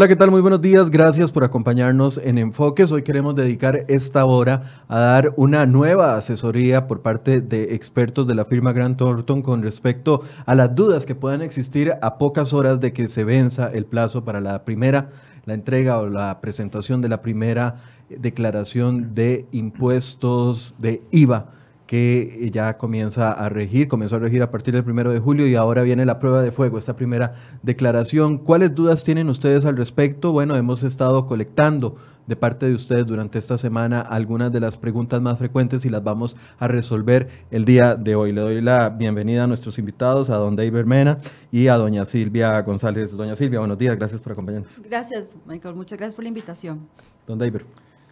Hola, ¿qué tal? Muy buenos días. Gracias por acompañarnos en Enfoques. Hoy queremos dedicar esta hora a dar una nueva asesoría por parte de expertos de la firma Grant Thornton con respecto a las dudas que puedan existir a pocas horas de que se venza el plazo para la primera, la entrega o la presentación de la primera declaración de impuestos de IVA que ya comienza a regir, comenzó a regir a partir del primero de julio y ahora viene la prueba de fuego, esta primera declaración. ¿Cuáles dudas tienen ustedes al respecto? Bueno, hemos estado colectando de parte de ustedes durante esta semana algunas de las preguntas más frecuentes y las vamos a resolver el día de hoy. Le doy la bienvenida a nuestros invitados, a don David Mena y a doña Silvia González. Doña Silvia, buenos días, gracias por acompañarnos. Gracias, Michael, muchas gracias por la invitación. Don David.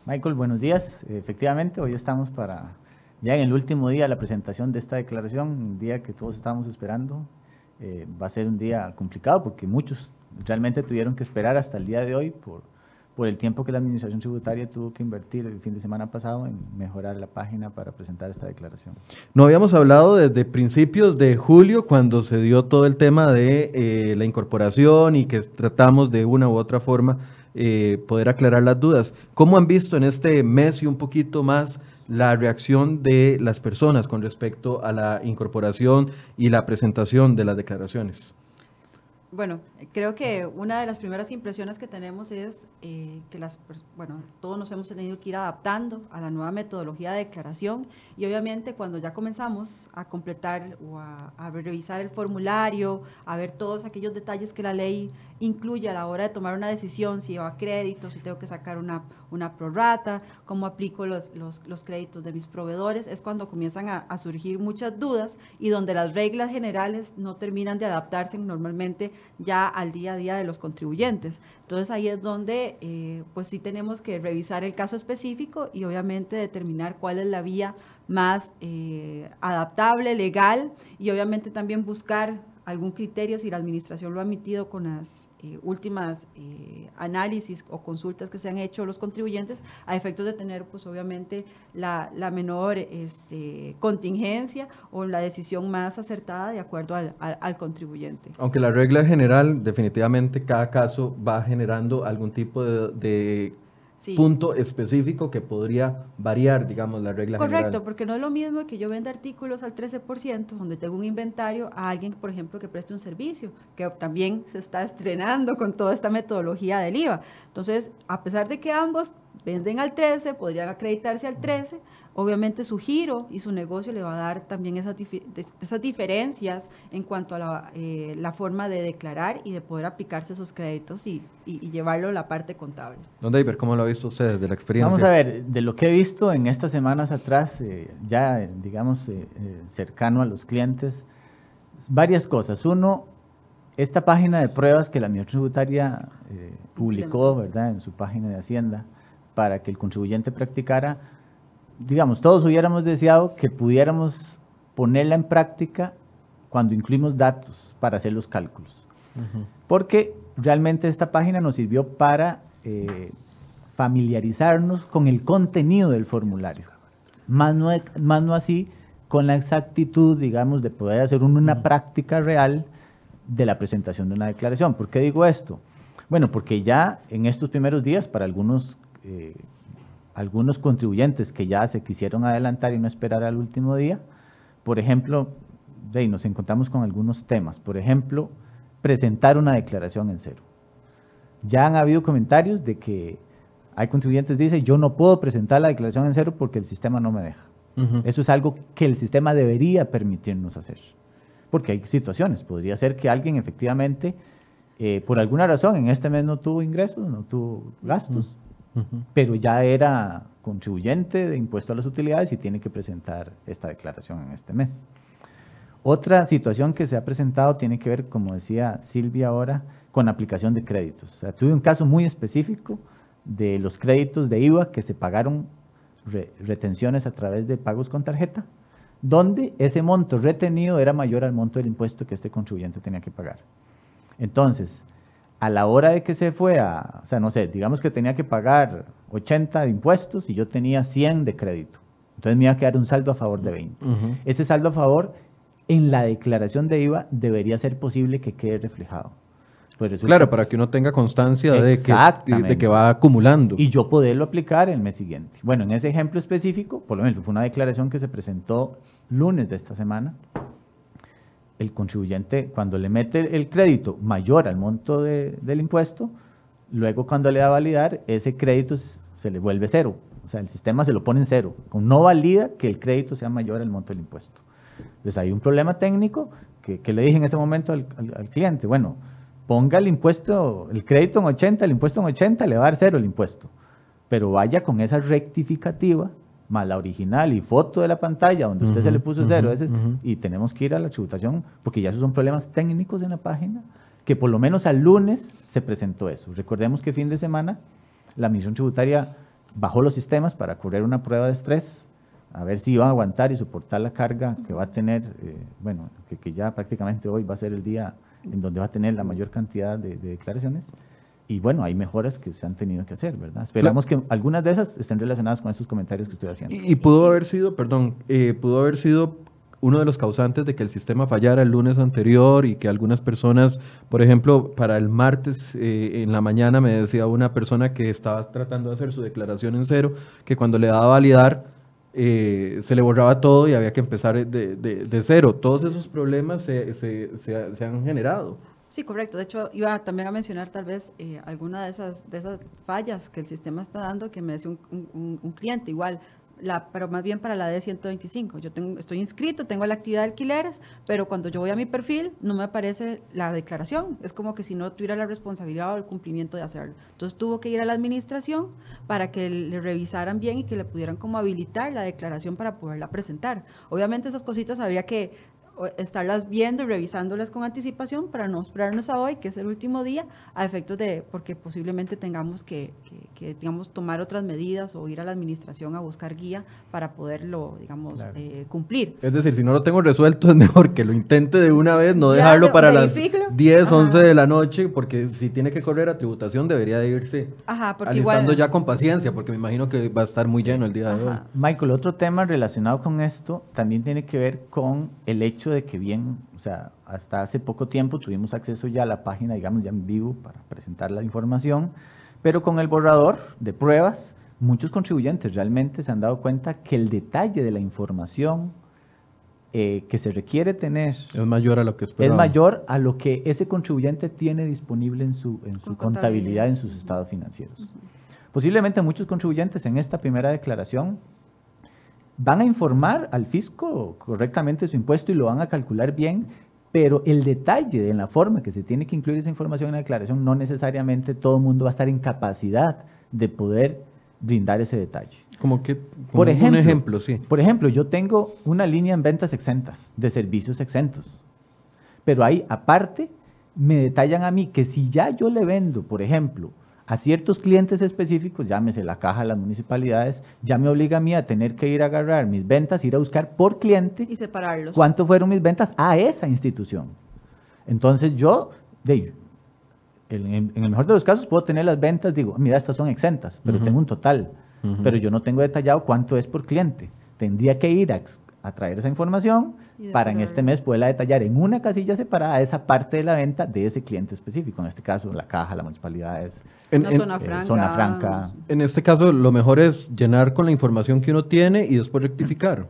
Michael, buenos días. Efectivamente, hoy estamos para ya en el último día la presentación de esta declaración, un día que todos estábamos esperando, eh, va a ser un día complicado porque muchos realmente tuvieron que esperar hasta el día de hoy por, por el tiempo que la Administración Tributaria tuvo que invertir el fin de semana pasado en mejorar la página para presentar esta declaración. No habíamos hablado desde principios de julio, cuando se dio todo el tema de eh, la incorporación y que tratamos de una u otra forma eh, poder aclarar las dudas. ¿Cómo han visto en este mes y un poquito más la reacción de las personas con respecto a la incorporación y la presentación de las declaraciones? Bueno, creo que una de las primeras impresiones que tenemos es eh, que las, bueno, todos nos hemos tenido que ir adaptando a la nueva metodología de declaración y obviamente cuando ya comenzamos a completar o a, revisar el formulario, a ver todos aquellos detalles que la ley incluye a la hora de tomar una decisión, si a crédito, si tengo que sacar una, una prorata, cómo aplico los, los, créditos de mis proveedores, es cuando comienzan a, a, surgir muchas dudas y donde las reglas generales no terminan de adaptarse normalmente ya al día a día de los contribuyentes. Entonces ahí es donde eh, pues sí tenemos que revisar el caso específico y obviamente determinar cuál es la vía más eh, adaptable, legal y obviamente también buscar algún criterio si la administración lo ha emitido con las eh, últimas eh, análisis o consultas que se han hecho los contribuyentes a efectos de tener pues obviamente la, la menor este, contingencia o la decisión más acertada de acuerdo al, al, contribuyente. Aunque la regla general definitivamente cada caso va generando algún tipo de sí. punto específico que podría variar, digamos, la regla Correcto, general. porque no es lo mismo que yo venda artículos al 13%, donde tengo un inventario, a alguien, por ejemplo, que preste un servicio, que también se está estrenando con toda esta metodología del IVA. Entonces, a pesar de que ambos venden al 13, podrían acreditarse al 13, obviamente su giro y su negocio le va a dar también esas, dif esas diferencias en cuanto a la, eh, la, forma de declarar y de poder aplicarse esos créditos y, y, y llevarlo a la parte contable. Don David, ¿cómo lo ha visto usted de la experiencia? Vamos a ver, de lo que he visto en estas semanas atrás, eh, ya digamos eh, cercano a los clientes, varias cosas. Uno, esta página de pruebas que la Administración Tributaria publicó ¿verdad? en su página de Hacienda para que el contribuyente practicara, digamos, todos hubiéramos deseado que pudiéramos ponerla en práctica cuando incluimos datos para hacer los cálculos. Uh -huh. Porque realmente esta página nos sirvió para eh, familiarizarnos con el contenido del formulario. Más no, más no así con la exactitud, digamos, de poder hacer una uh -huh. práctica real de la presentación de una declaración. ¿Por qué digo esto? Bueno, porque ya en estos primeros días, para algunos eh, algunos contribuyentes que ya se quisieron adelantar y no esperar al último día. Por ejemplo, de ahí nos encontramos con algunos temas. Por ejemplo, presentar una declaración en cero. Ya han habido comentarios de que hay contribuyentes que dicen, yo no puedo presentar la declaración en cero porque el sistema no me deja. Uh -huh. Eso es algo que el sistema debería permitirnos hacer. Porque hay situaciones. Podría ser que alguien efectivamente, eh, por alguna razón, en este mes no tuvo ingresos, no tuvo gastos. Uh -huh Pero ya era contribuyente de impuesto a las utilidades y tiene que presentar esta declaración en este mes. Otra situación que se ha presentado tiene que ver, como decía Silvia ahora, con aplicación de créditos. O sea, tuve un caso muy específico de los créditos de IVA que se pagaron re retenciones a través de pagos con tarjeta, donde ese monto retenido era mayor al monto del impuesto que este contribuyente tenía que pagar. Entonces, a la hora de que se fue a, o sea, no sé, digamos que tenía que pagar 80 de impuestos y yo tenía 100 de crédito. Entonces me iba a quedar un saldo a favor de 20. Uh -huh. Ese saldo a favor en la declaración de IVA debería ser posible que quede reflejado. Pues claro, para que uno tenga constancia de que, de que va acumulando. Y yo poderlo aplicar el mes siguiente. Bueno, en ese ejemplo específico, por lo menos fue una declaración que se presentó lunes de esta semana. El contribuyente, cuando le mete el crédito mayor al monto del impuesto, luego cuando le da a validar, ese crédito se le vuelve cero. O sea, el sistema se lo pone en cero. No valida que el crédito sea mayor al monto del impuesto. Entonces hay un problema técnico que, le dije en ese momento al, al cliente. Bueno, ponga el impuesto, el crédito en 80, el impuesto en 80, le va a dar cero el impuesto. Pero vaya con esa rectificativa, más la original y foto de la pantalla donde usted se le puso cero, y tenemos que ir a la tributación, porque ya esos son problemas técnicos en la página, que por lo menos al lunes se presentó eso. Recordemos que fin de semana la misión tributaria bajó los sistemas para correr una prueba de estrés, a ver si iba a aguantar y soportar la carga que va a tener, eh, bueno, que, que ya prácticamente hoy va a ser el día en donde va a tener la mayor cantidad de, declaraciones. Y bueno, hay mejoras que se han tenido que hacer, ¿verdad? Esperamos que algunas de esas estén relacionadas con estos comentarios que estoy haciendo. Y, pudo haber sido, perdón, eh, pudo haber sido uno de los causantes de que el sistema fallara el lunes anterior y que algunas personas, por ejemplo, para el martes eh, en la mañana me decía una persona que estaba tratando de hacer su declaración en cero, que cuando le daba a validar, eh, se le borraba todo y había que empezar de, de, cero. Todos esos problemas se, se, se, han generado. Sí, correcto. De hecho, iba también a mencionar tal vez eh, alguna de esas, de esas fallas que el sistema está dando, que me decía un, un cliente igual, la, pero más bien para la D125. Yo tengo, estoy inscrito, tengo la actividad de alquileres, pero cuando yo voy a mi perfil no me aparece la declaración. Es como que si no tuviera la responsabilidad o el cumplimiento de hacerlo. Entonces tuvo que ir a la administración para que le revisaran bien y que le pudieran como habilitar la declaración para poderla presentar. Obviamente esas cositas habría que estarlas viendo y revisándolas con anticipación para no esperarnos a hoy, que es el último día, a efectos de, porque posiblemente tengamos que, que, digamos, tomar otras medidas o ir a la administración a buscar guía para poderlo, digamos, eh, cumplir. Es decir, si no lo tengo resuelto, es mejor que lo intente de una vez, no dejarlo para las 10, 11 de la noche, porque si tiene que correr a tributación, debería de irse Ajá, alistando ya con paciencia, porque me imagino que va a estar muy lleno el día de hoy. Michael, otro tema relacionado con esto también tiene que ver con el hecho de que bien, o sea, hasta hace poco tiempo tuvimos acceso ya a la página, digamos, ya en vivo para presentar la información, pero con el borrador de pruebas, muchos contribuyentes realmente se han dado cuenta que el detalle de la información eh, que se requiere tener es mayor a lo que es mayor a lo que ese contribuyente tiene disponible en su, en su contabilidad, en sus estados financieros. Posiblemente muchos contribuyentes en esta primera declaración van a informar al fisco correctamente su impuesto y lo van a calcular bien, pero el detalle en la forma que se tiene que incluir esa información en la declaración, no necesariamente todo el mundo va a estar en capacidad de poder brindar ese detalle. Como que, por ejemplo, un ejemplo, sí. Por ejemplo, yo tengo una línea en ventas exentas, de servicios exentos, pero ahí aparte me detallan a mí que si ya yo le vendo, por ejemplo, a ciertos clientes específicos, llámese la caja de las municipalidades, ya me obliga a mí a tener que ir a agarrar mis ventas, ir a buscar por cliente y separarlos. ¿Cuánto fueron mis ventas a esa institución? Entonces yo, de, en, el mejor de los casos, puedo tener las ventas, digo, mira, estas son exentas, pero tengo un total, pero yo no tengo detallado cuánto es por cliente. Tendría que ir a, a traer esa información para en este mes poderla detallar en una casilla separada esa parte de la venta de ese cliente específico, en este caso la caja, la municipalidad es en, zona, eh, franca. En este caso lo mejor es llenar con la información que uno tiene y después rectificar.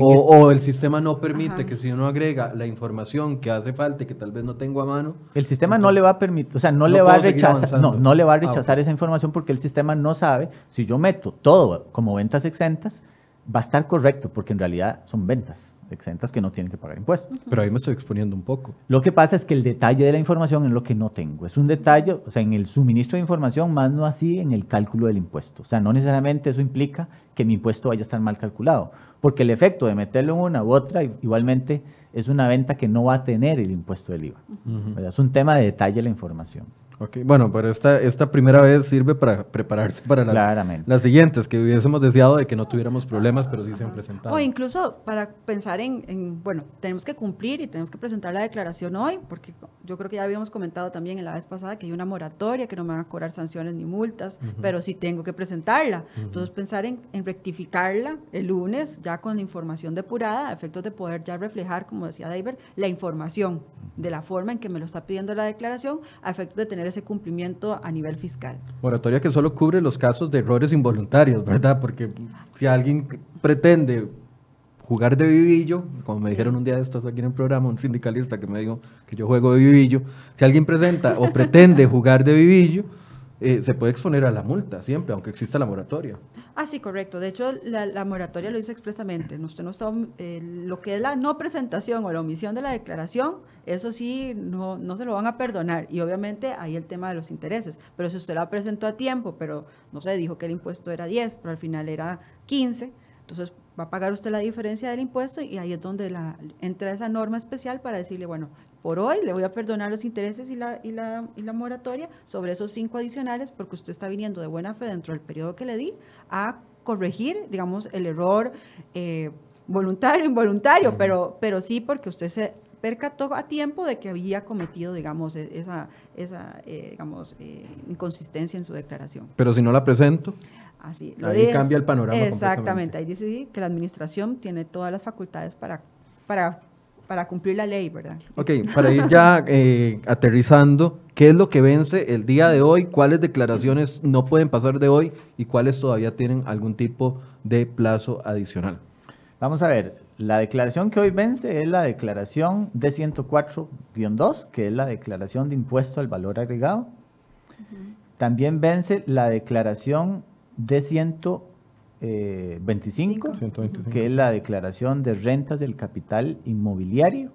O, el sistema no permite que si uno agrega la información que hace falta y que tal vez no tengo a mano. El sistema no le va a permitir, o sea, no, le va a rechazar, no, no le va a ah, rechazar esa información porque el sistema no sabe si yo meto todo como ventas exentas, va a estar correcto porque en realidad son ventas exentas que no tienen que pagar impuestos. Pero ahí me estoy exponiendo un poco. Lo que pasa es que el detalle de la información es lo que no tengo. Es un detalle, o sea, en el suministro de información, más no así en el cálculo del impuesto. O sea, no necesariamente eso implica que mi impuesto vaya a estar mal calculado, porque el efecto de meterlo en una u otra igualmente es una venta que no va a tener el impuesto del IVA. Es un tema de detalle de la información. Bueno, pero esta, esta primera vez sirve para prepararse para las, las siguientes, que hubiésemos deseado de que no tuviéramos problemas, pero sí se han presentado. O incluso para pensar en, bueno, tenemos que cumplir y tenemos que presentar la declaración hoy, porque yo creo que ya habíamos comentado también en la vez pasada que hay una moratoria, que no me van a cobrar sanciones ni multas, pero sí tengo que presentarla. Entonces pensar en, en, rectificarla el lunes, ya con la información depurada, a efectos de poder ya reflejar, como decía David, la información de la forma en que me lo está pidiendo la declaración a efectos de tener ese cumplimiento a nivel fiscal. Moratoria que solo cubre los casos de errores involuntarios, ¿verdad? Porque si alguien pretende jugar de vivillo, como me dijeron un día de estos aquí en el programa, un sindicalista que me dijo que yo juego de vivillo, si alguien presenta o pretende jugar de vivillo, eh, se puede exponer a la multa siempre, aunque exista la moratoria. Ah, sí, correcto. De hecho, la, moratoria lo dice expresamente. Usted no está, eh, lo que es la no presentación o la omisión de la declaración, eso sí, no, no se lo van a perdonar. Y obviamente hay el tema de los intereses. Pero si usted la presentó a tiempo, pero no sé, dijo que el impuesto era 10, pero al final era 15, entonces va a pagar usted la diferencia del impuesto y ahí es donde la, entra esa norma especial para decirle, bueno, por hoy le voy a perdonar los intereses y la, y la, y la moratoria sobre esos cinco adicionales porque usted está viniendo de buena fe dentro del periodo que le di a corregir, digamos, el error eh, voluntario, involuntario, pero, pero sí porque usted se percató a tiempo de que había cometido, digamos, e, esa, esa eh, digamos, eh, inconsistencia en su declaración. Pero si no la presento. Así, ahí cambia el panorama. Exactamente, ahí dice que la administración tiene todas las facultades para, para, para cumplir la ley, ¿verdad? Ok, para ir ya eh, aterrizando, ¿qué es lo que vence el día de hoy? ¿Cuáles declaraciones no pueden pasar de hoy y cuáles todavía tienen algún tipo de plazo adicional? Vamos a ver, la declaración que hoy vence es la declaración D104-2, que es la declaración de impuesto al valor agregado. También vence la declaración D125, eh, que es la declaración de rentas del capital inmobiliario.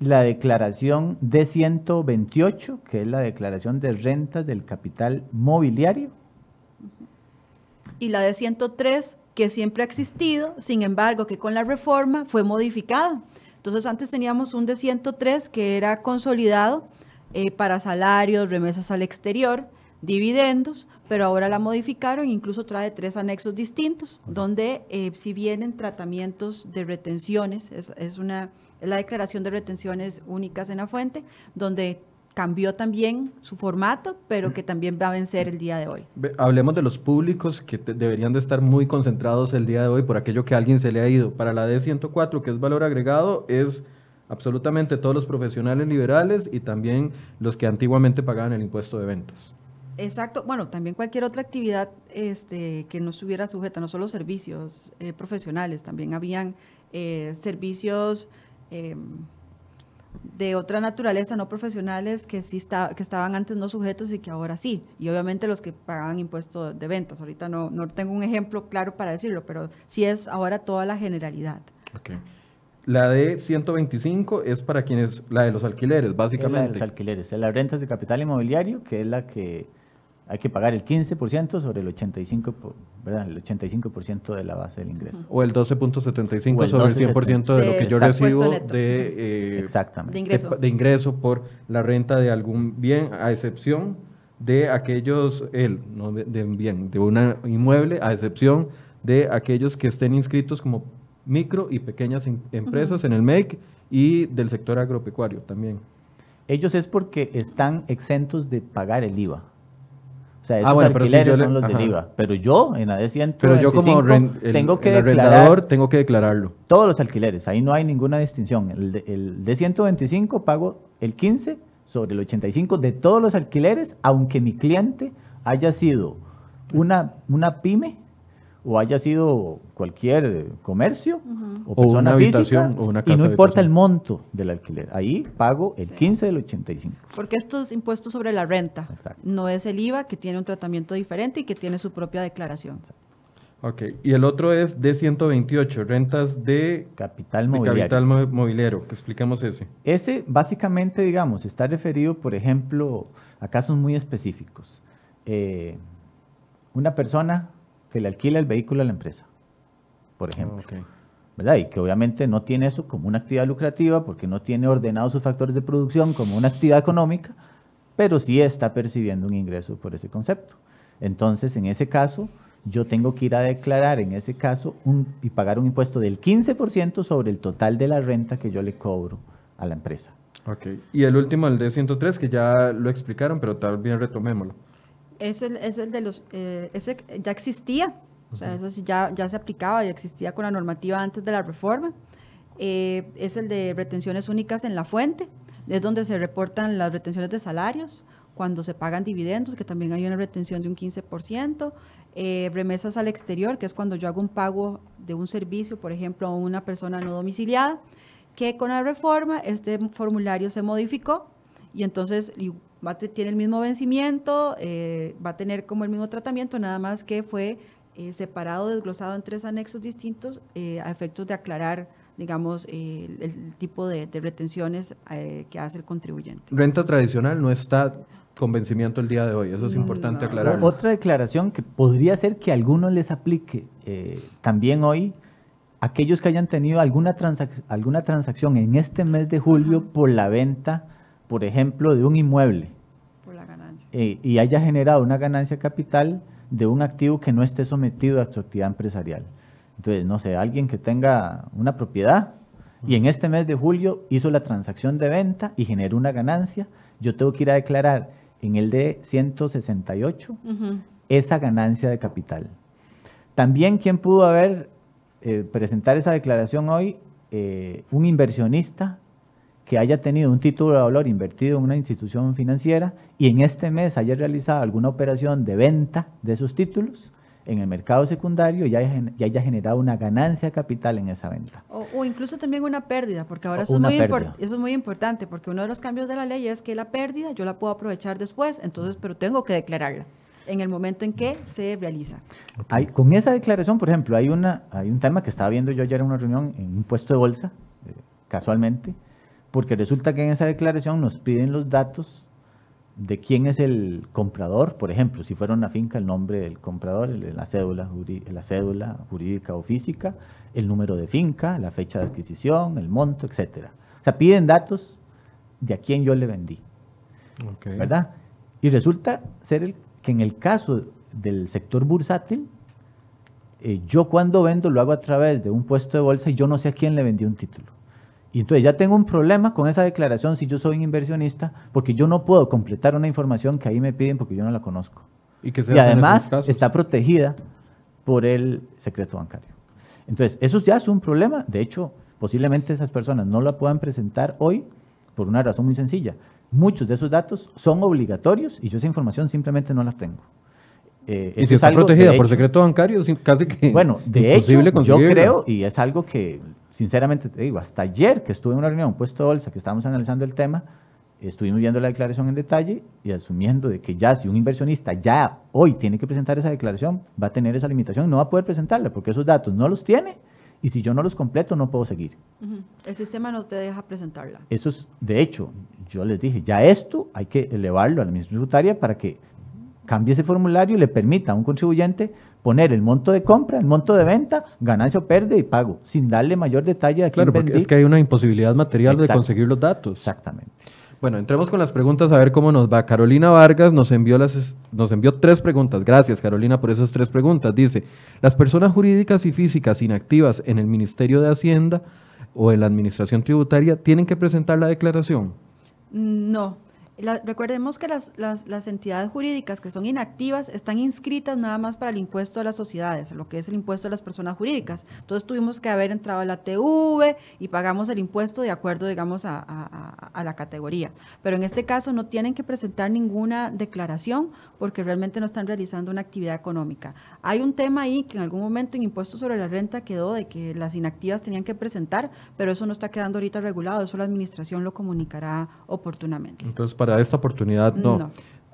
La declaración D128, que es la declaración de rentas del capital mobiliario. Y la D103, que siempre ha existido, sin embargo, que con la reforma fue modificada. Entonces, antes teníamos un D103 que era consolidado eh, para salarios, remesas al exterior, dividendos, pero ahora la modificaron, incluso trae tres anexos distintos, donde eh, si vienen tratamientos de retenciones, es, una, la declaración de retenciones únicas en la fuente, donde cambió también su formato, pero que también va a vencer el día de hoy. Hablemos de los públicos que deberían de estar muy concentrados el día de hoy por aquello que a alguien se le ha ido. Para la D104, que es valor agregado, es absolutamente todos los profesionales liberales y también los que antiguamente pagaban el impuesto de ventas. Exacto, bueno, también cualquier otra actividad este, que no estuviera sujeta, no solo servicios eh, profesionales, también habían eh, servicios em, de otra naturaleza, no profesionales, que sí que estaban antes no sujetos y que ahora sí. Y obviamente los que pagaban impuestos de ventas. Ahorita no, no tengo un ejemplo claro para decirlo, pero sí es ahora toda la generalidad. Okay. La de 125 es para quienes, la de los alquileres, básicamente. la de los alquileres, es las rentas de capital inmobiliario, que es la que hay que pagar el 15% sobre el 85%, ¿verdad? El 85% de la base del ingreso. O el 12.75 sobre el 100% de, lo que yo recibo de, eh, de, ingreso. por la renta de algún bien, a excepción de aquellos, el, no de, bien, de un inmueble, a excepción de aquellos que estén inscritos como micro y pequeñas em, empresas en el MEC y del sector agropecuario también. Ellos es porque están exentos de pagar el IVA. Sea, ah, esos alquileres son los del IVA. Pero yo, en AD125, pero yo como tengo que arrendador tengo que declararlo. Todos los alquileres, ahí no hay ninguna distinción. El de, el de 125 pago el 15 sobre el 85 de todos los alquileres, aunque mi cliente haya sido una, una pyme o haya sido cualquier comercio o persona una física o una casa y no importa el monto del alquiler. Ahí pago el 15 del 85. Porque estos impuestos sobre la renta no es el IVA que tiene un tratamiento diferente y que tiene su propia declaración. Ok, y el otro es de 128, rentas de capital mobiliario. capital mobiliario, que expliquemos ese. Ese básicamente, digamos, está referido, por ejemplo, a casos muy específicos. Eh, una persona que le alquila el vehículo a la empresa, por ejemplo. ¿verdad? Y que obviamente no tiene eso como una actividad lucrativa porque no tiene ordenados sus factores de producción como una actividad económica, pero sí está percibiendo un ingreso por ese concepto. Entonces, en ese caso, yo tengo que ir a declarar en ese caso un, y pagar un impuesto del 15% sobre el total de la renta que yo le cobro a la empresa. Ok. Y el último, el D103, que ya lo explicaron, pero tal vez retomémoslo es el, es el de los, eh, ese ya existía, o sea, eso ya, ya se aplicaba, ya existía con la normativa antes de la reforma. eh, es el de retenciones únicas en la fuente, es donde se reportan las retenciones de salarios, cuando se pagan dividendos, que también hay una retención de un 15%, eh, remesas al exterior, que es cuando yo hago un pago de un servicio, por ejemplo, a una persona no domiciliada, que con la reforma este formulario se modificó y entonces va tiene el mismo vencimiento, eh, va a tener como el mismo tratamiento, nada más que fue eh, separado, desglosado en tres anexos distintos a efectos de aclarar digamos, el, tipo de, de retenciones que hace el contribuyente. Renta tradicional no está convencimiento el día de hoy. Eso es importante aclarar. Otra declaración que podría ser que a algunos les aplique eh, también hoy, aquellos que hayan tenido alguna, alguna transacción en este mes de julio por la venta, por ejemplo, de un inmueble. Por la ganancia. Eh, y haya generado una ganancia capital de un activo que no esté sometido a su actividad empresarial. Entonces, no sé, alguien que tenga una propiedad y en este mes de julio hizo la transacción de venta y generó una ganancia, yo tengo que ir a declarar en el de 168 esa ganancia de capital. También, ¿quién pudo haber eh, presentar esa declaración hoy? Eh, un inversionista que haya tenido un título de valor invertido en una institución financiera y en este mes haya realizado alguna operación de venta de esos títulos en el mercado secundario y haya, haya generado una ganancia capital en esa venta. O, incluso también una pérdida, porque ahora eso es, muy eso es muy importante, porque uno de los cambios de la ley es que la pérdida yo la puedo aprovechar después, entonces, pero tengo que declararla en el momento en que se realiza. Hay, con esa declaración, por ejemplo, hay, una, hay un tema que estaba viendo yo ayer en una reunión en un puesto de bolsa, eh, casualmente, porque resulta que en esa declaración nos piden los datos de quién es el comprador, por ejemplo, si fuera una finca, el nombre del comprador, la cédula, la cédula jurídica o física, el número de finca, la fecha de adquisición, el monto, etcétera. O sea, piden datos de a quién yo le vendí. ¿Verdad? Y resulta ser el, que en el caso del sector bursátil, eh, yo cuando vendo lo hago a través de un puesto de bolsa y yo no sé a quién le vendí un título. Y entonces ya tengo un problema con esa declaración si yo soy un inversionista, porque yo no puedo completar una información que ahí me piden porque yo no la conozco. Y, que además está protegida por el secreto bancario. Entonces, eso ya es un problema. De hecho, posiblemente esas personas no la puedan presentar hoy por una razón muy sencilla. Muchos de esos datos son obligatorios y yo esa información simplemente no la tengo. Eh, y si está protegida por secreto bancario, casi que bueno, de hecho, yo creo, y es algo que sinceramente te digo, hasta ayer que estuve en una reunión, puesto de bolsa, que estábamos analizando el tema, estuvimos viendo la declaración en detalle y asumiendo de que ya si un inversionista ya hoy tiene que presentar esa declaración, va a tener esa limitación, no va a poder presentarla porque esos datos no los tiene y si yo no los completo no puedo seguir. El sistema no te deja presentarla. Eso es, de hecho, yo les dije, ya esto hay que elevarlo a la administración tributaria para que cambie ese formulario y le permita a un contribuyente poner el monto de compra, el monto de venta, ganancia o pérdida y pago, sin darle mayor detalle a quién Claro, porque es que hay una imposibilidad material de conseguir los datos. Exactamente. Bueno, entremos con las preguntas a ver cómo nos va. Carolina Vargas nos envió, las, nos envió tres preguntas. Gracias, Carolina, por esas tres preguntas. Dice, ¿las personas jurídicas y físicas inactivas en el Ministerio de Hacienda o en la Administración Tributaria tienen que presentar la declaración? No, recordemos que las, las, entidades jurídicas que son inactivas están inscritas nada más para el impuesto de las sociedades, lo que es el impuesto de las personas jurídicas. Entonces tuvimos que haber entrado a la TV y pagamos el impuesto de acuerdo, digamos, a, a, la categoría. Pero en este caso no tienen que presentar ninguna declaración porque realmente no están realizando una actividad económica. Hay un tema ahí que en algún momento en impuesto sobre la renta quedó de que las inactivas tenían que presentar, pero eso no está quedando ahorita regulado, eso la administración lo comunicará oportunamente. Entonces, para esta oportunidad no.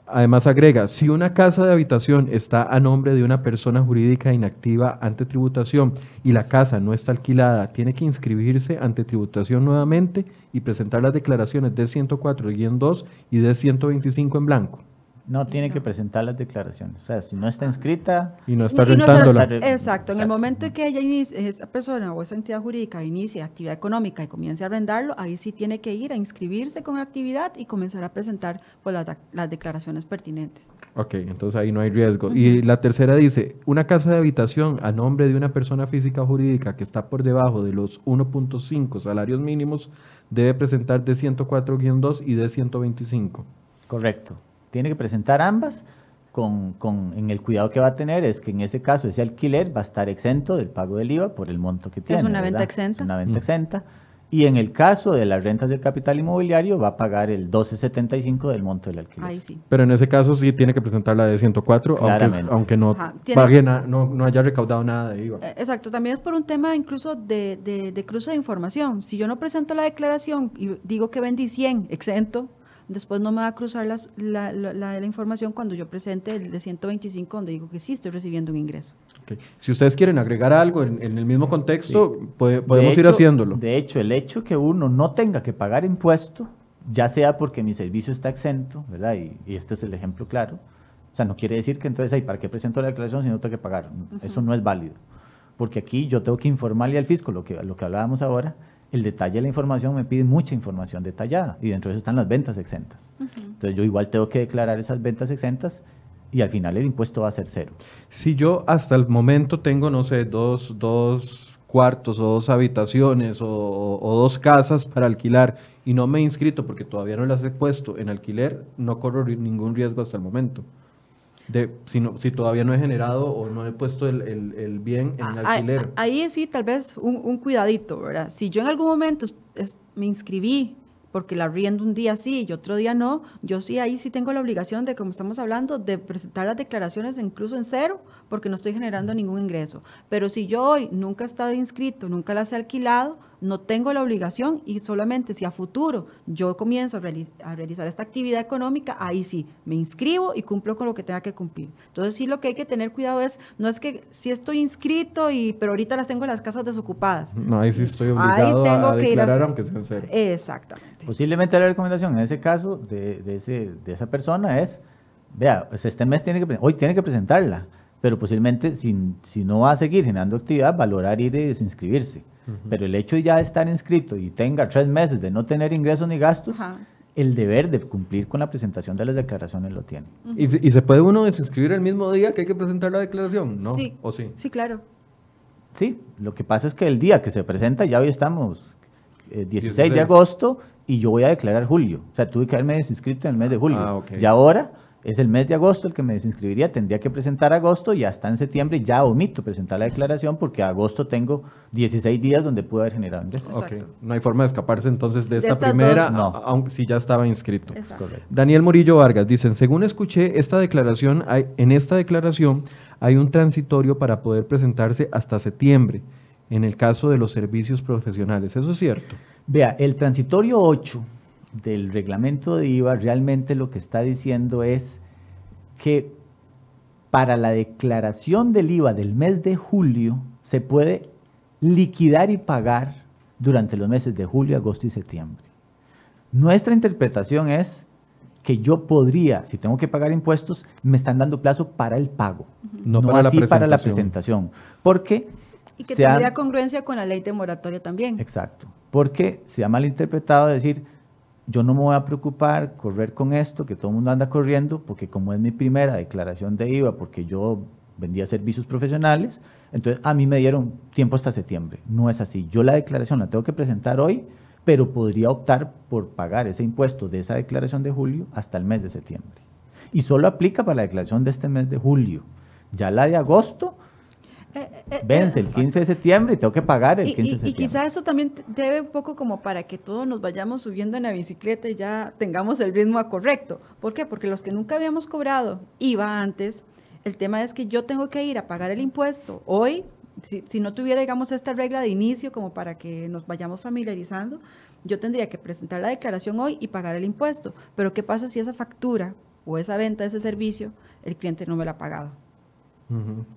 Además agrega, si una casa de habitación está a nombre de una persona jurídica inactiva ante tributación y la casa no está alquilada, tiene que inscribirse ante tributación nuevamente y presentar las declaraciones de 104-2 y de 125 en blanco. No tiene que presentar las declaraciones. O sea, si no está inscrita... Y no está rentándola. exacto. En el momento en que ella inicie, esa persona o esa entidad jurídica inicie actividad económica y comience a arrendarlo, ahí sí tiene que ir a inscribirse con la actividad y comenzar a presentar pues, las, declaraciones pertinentes. Ok, entonces ahí no hay riesgo. Y la tercera dice, una casa de habitación a nombre de una persona física o jurídica que está por debajo de los 1.5 salarios mínimos debe presentar D104-2 y D125. Correcto tiene que presentar ambas. con, con, en el cuidado que va a tener es que en ese caso ese alquiler va a estar exento del pago del IVA por el monto que tiene. Es una venta exenta. Es una venta Mm. exenta. Y en el caso de las rentas del capital inmobiliario va a pagar el 12.75 del monto del alquiler. Ahí sí. Pero en ese caso sí tiene que presentar la de 104, aunque, Claramente. aunque no, Ajá, tiene- pague na- no, no haya recaudado nada de IVA. Eh, Exacto, también es por un tema incluso de, de, de cruce de información. Si yo no presento la declaración y digo que vendí 100 exento, después no me va a cruzar las- la, la, la- la información cuando yo presente el de 125 donde digo que sí estoy recibiendo un ingreso. Ok. Si ustedes quieren agregar algo en, en el mismo contexto, puede- De podemos ir hecho- haciéndolo. De hecho, el hecho que uno no tenga que pagar impuesto, ya sea porque mi servicio está exento, ¿verdad? Y, y este es el ejemplo claro. O sea, no quiere decir que entonces, "Ay, ¿para qué presento la declaración si no tengo que pagar? Eso no es válido. Porque aquí yo tengo que informarle al fisco lo que, lo que hablábamos ahora. El detalle de la información me pide mucha información detallada y dentro de eso están las ventas exentas. Entonces yo igual tengo que declarar esas ventas exentas y al final el impuesto va a ser cero. Si yo hasta el momento tengo, no sé, dos, dos cuartos o dos habitaciones o, o dos casas para alquilar y no me he inscrito porque todavía no las he puesto en alquiler, no corro ningún riesgo hasta el momento. De, si, no- si todavía no he generado o no he puesto el, el- el bien en el Ah, alquiler. ah, Ahí sí, tal vez un, un cuidadito, ¿verdad? Si yo en algún momento es- me inscribí porque la riendo un día sí y otro día no, yo sí ahí sí tengo la obligación de, como estamos hablando, de presentar las declaraciones incluso en cero, porque no estoy generando ningún ingreso. Pero si yo hoy nunca he estado inscrito, nunca las he alquilado, no tengo la obligación y solamente si a futuro yo comienzo a, reali- a realizar esta actividad económica, ahí sí, me inscribo y cumplo con lo que tenga que cumplir. Entonces sí lo que hay que tener cuidado es, no es que si estoy inscrito, y, pero ahorita las tengo en las casas desocupadas. No, ahí sí estoy Ahí obligado tengo a que ir a declarar aunque sea en cero. Exactamente. Posiblemente la recomendación en ese caso de, de ese, de esa persona es, vea, pues este mes tiene que, hoy tiene que presentarla, pero posiblemente si, si no va a seguir generando actividad, valorar ir y desinscribirse. Pero el hecho de ya estar inscrito y tenga tres meses de no tener ingresos ni gastos, Ajá. el deber de cumplir con la presentación de las declaraciones lo tiene. ¿Y, se- y se puede uno desinscribir el mismo día que hay que presentar la declaración? ¿No? Sí. ¿O sí? Sí, claro. Sí, lo que pasa es que el día que se presenta, ya hoy estamos eh, 16 de 16. agosto y yo voy a declarar julio. O sea, tuve que haberme desinscrito en el mes de julio. Ah. Y ahora es el mes de agosto el que me desinscribiría, tendría que presentar agosto y hasta en septiembre ya omito presentar la declaración porque agosto tengo 16 días donde pude haber generado ingresos. Ok. Exacto. No hay forma de escaparse entonces de De esta primera, no. aunque si ya estaba inscrito. Daniel Murillo Vargas dicen, según escuché esta declaración, hay, en esta declaración hay un transitorio para poder presentarse hasta septiembre, en el caso de los servicios profesionales. ¿Eso es cierto? Vea, el transitorio 8 del reglamento de IVA realmente lo que está diciendo es que para la declaración del IVA del mes de julio se puede liquidar y pagar durante los meses de julio, agosto y septiembre. Nuestra interpretación es que yo podría, si tengo que pagar impuestos, me están dando plazo para el pago, No no, para la así para la presentación. Porque Y que ha- tendría congruencia con la ley de moratoria también. Exacto. Porque se ha malinterpretado decir, yo no me voy a preocupar, correr con esto, que todo el mundo anda corriendo, porque como es mi primera declaración de IVA, porque yo vendía servicios profesionales, entonces a mí me dieron tiempo hasta septiembre. No es así. Yo la declaración la tengo que presentar hoy, pero podría optar por pagar ese impuesto de esa declaración de julio hasta el mes de septiembre. Y solo aplica para la declaración de este mes de julio. Ya la de agosto vence el exacto. 15 de septiembre y tengo que pagar el Y, 15 de y- y septiembre. quizá eso también debe un poco como para que todos nos vayamos subiendo en la bicicleta y ya tengamos el ritmo correcto. ¿Por qué? Porque los que nunca habíamos cobrado IVA antes, el tema es que yo tengo que ir a pagar el impuesto hoy. Si, si no tuviera, digamos, esta regla de inicio como para que nos vayamos familiarizando, yo tendría que presentar la declaración hoy y pagar el impuesto. Pero ¿qué pasa si esa factura o esa venta ese servicio, el cliente no me la ha pagado?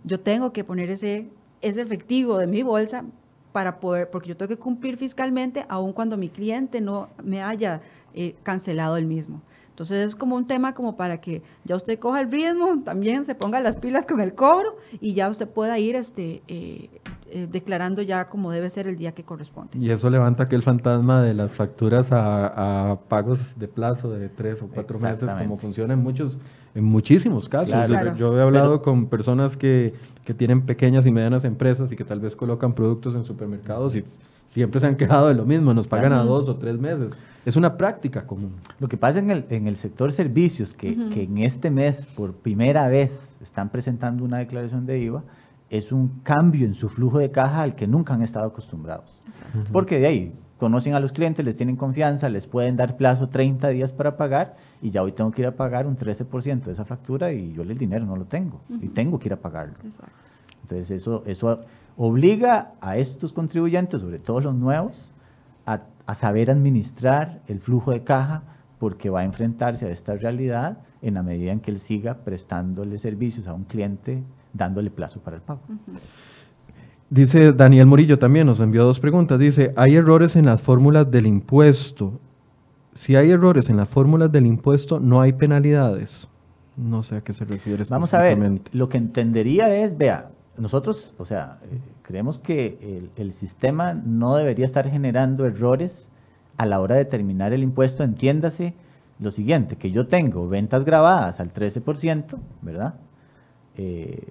Yo tengo que poner ese, ese efectivo de mi bolsa para poder, porque yo tengo que cumplir fiscalmente aun cuando mi cliente no me haya eh, cancelado el mismo. Entonces es como un tema como para que ya usted coja el ritmo, también se ponga las pilas con el cobro y ya usted pueda ir este, eh, eh, declarando ya como debe ser el día que corresponde. Y eso levanta aquel fantasma de las facturas a, a pagos de plazo de tres o cuatro meses, como funciona en muchos, en muchísimos casos. Claro. Yo-. Yo he hablado Pero- con personas que, que tienen pequeñas y medianas empresas y que tal vez colocan productos en supermercados y siempre se han quejado de lo mismo, nos pagan a dos o tres meses. Es una práctica común. Lo que pasa en el, en el sector servicios, que, que en este mes por primera vez están presentando una declaración de IVA, es un cambio en su flujo de caja al que nunca han estado acostumbrados. Porque de ahí conocen a los clientes, les tienen confianza, les pueden dar plazo 30 días para pagar y ya hoy tengo que ir a pagar un 13% de esa factura y yo el dinero no lo tengo y tengo que ir a pagarlo. Entonces eso, eso obliga a estos contribuyentes, sobre todo los nuevos, a, a saber administrar el flujo de caja porque va a enfrentarse a esta realidad en la medida en que él siga prestándole servicios a un cliente, dándole plazo para el pago. Dice Daniel Murillo también, nos envió dos preguntas. Dice, hay errores en las fórmulas del impuesto. Si hay errores en las fórmulas del impuesto, no hay penalidades. No sé a qué se refiere Vamos a ver, lo que entendería es, vea, nosotros, o sea, eh, creemos que el, el, sistema no debería estar generando errores a la hora de determinar el impuesto. Entiéndase lo siguiente, que yo tengo ventas grabadas al 13%, ¿verdad? Eh,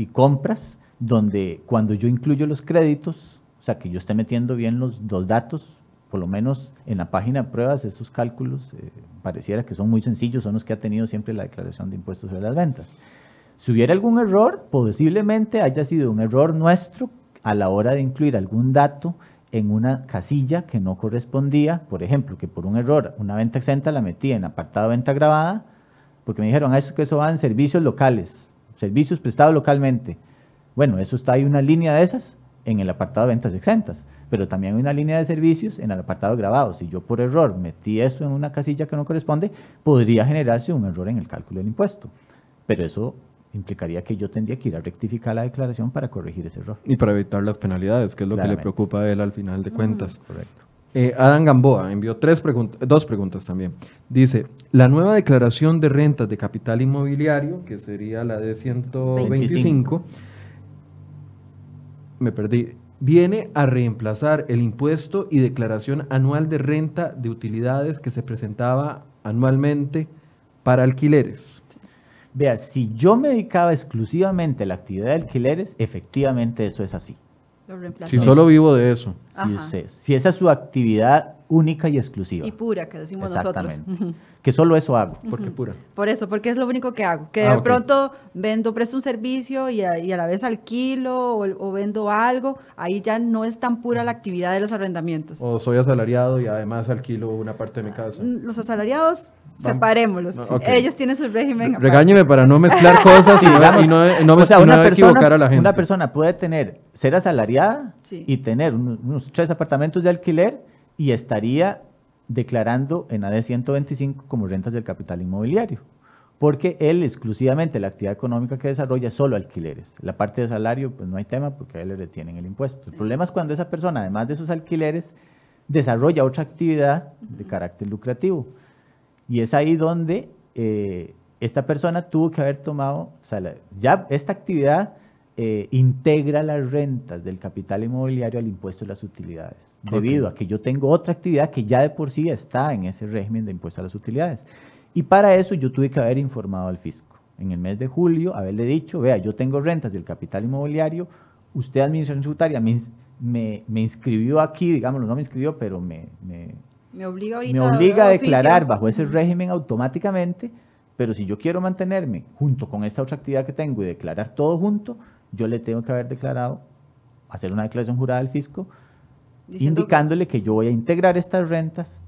y compras donde cuando yo incluyo los créditos, o sea, que yo esté metiendo bien los, dos datos, por lo menos en la página de pruebas, esos cálculos eh, pareciera que son muy sencillos, son los que ha tenido siempre la declaración de impuestos sobre las ventas. Si hubiera algún error, posiblemente haya sido un error nuestro a la hora de incluir algún dato en una casilla que no correspondía, por ejemplo, que por un error una venta exenta la metí en apartado venta grabada, porque me dijeron, ah, eso que eso va en servicios locales, servicios prestados localmente. Bueno, eso está, hay una línea de esas en el apartado de ventas exentas, pero también hay una línea de servicios en el apartado grabado. Si yo por error metí eso en una casilla que no corresponde, podría generarse un error en el cálculo del impuesto. Pero eso implicaría que yo tendría que ir a rectificar la declaración para corregir ese error. Y para evitar las penalidades, que es lo que le preocupa a él al final de cuentas. correcto. Eh, Adam Gamboa envió tres dos preguntas también. Dice, la nueva declaración de rentas de capital inmobiliario, que sería la de 125, me perdí, viene a reemplazar el impuesto y declaración anual de renta de utilidades que se presentaba anualmente para alquileres. Vea, si yo me dedicaba exclusivamente a la actividad de alquileres, efectivamente eso es así. Si solo vivo de eso. Si, si, esa es su actividad única y exclusiva. Y pura, que decimos nosotros. que solo eso hago. ¿Por qué pura? Por eso, porque es lo único que hago. Que ah, de pronto vendo, presto un servicio y a, la vez alquilo o, o, vendo algo, ahí ya no es tan pura la actividad de los arrendamientos. O soy asalariado y además alquilo una parte de mi casa. Mm, los asalariados Separémoslos. Ellos tienen su régimen. Regáñeme para no mezclar cosas y, no, equivocar a la gente. Una persona puede tener, ser asalariada y tener unos, tres apartamentos de alquiler y estaría declarando en AD 125 como rentas del capital inmobiliario. Porque él exclusivamente la actividad económica que desarrolla es solo alquileres. La parte de salario, pues no hay tema porque a él le retienen el impuesto. El problema es cuando esa persona, además de esos alquileres, desarrolla otra actividad de carácter lucrativo. Y es ahí donde eh, esta persona tuvo que haber tomado, o sea, ya esta actividad eh, integra las rentas del capital inmobiliario al impuesto de las utilidades, debido a que yo tengo otra actividad que ya de por sí está en ese régimen de impuesto a las utilidades. Y para eso yo tuve que haber informado al fisco. En el mes de julio, haberle dicho, vea, yo tengo rentas del capital inmobiliario, usted administración tributaria me, me, me inscribió aquí, digámoslo, no me inscribió, pero me, me me obliga, a declarar bajo ese régimen automáticamente, pero si yo quiero mantenerme junto con esta otra actividad que tengo y declarar todo junto, yo le tengo que haber declarado, hacer una declaración jurada al fisco, indicándole que... yo voy a integrar estas rentas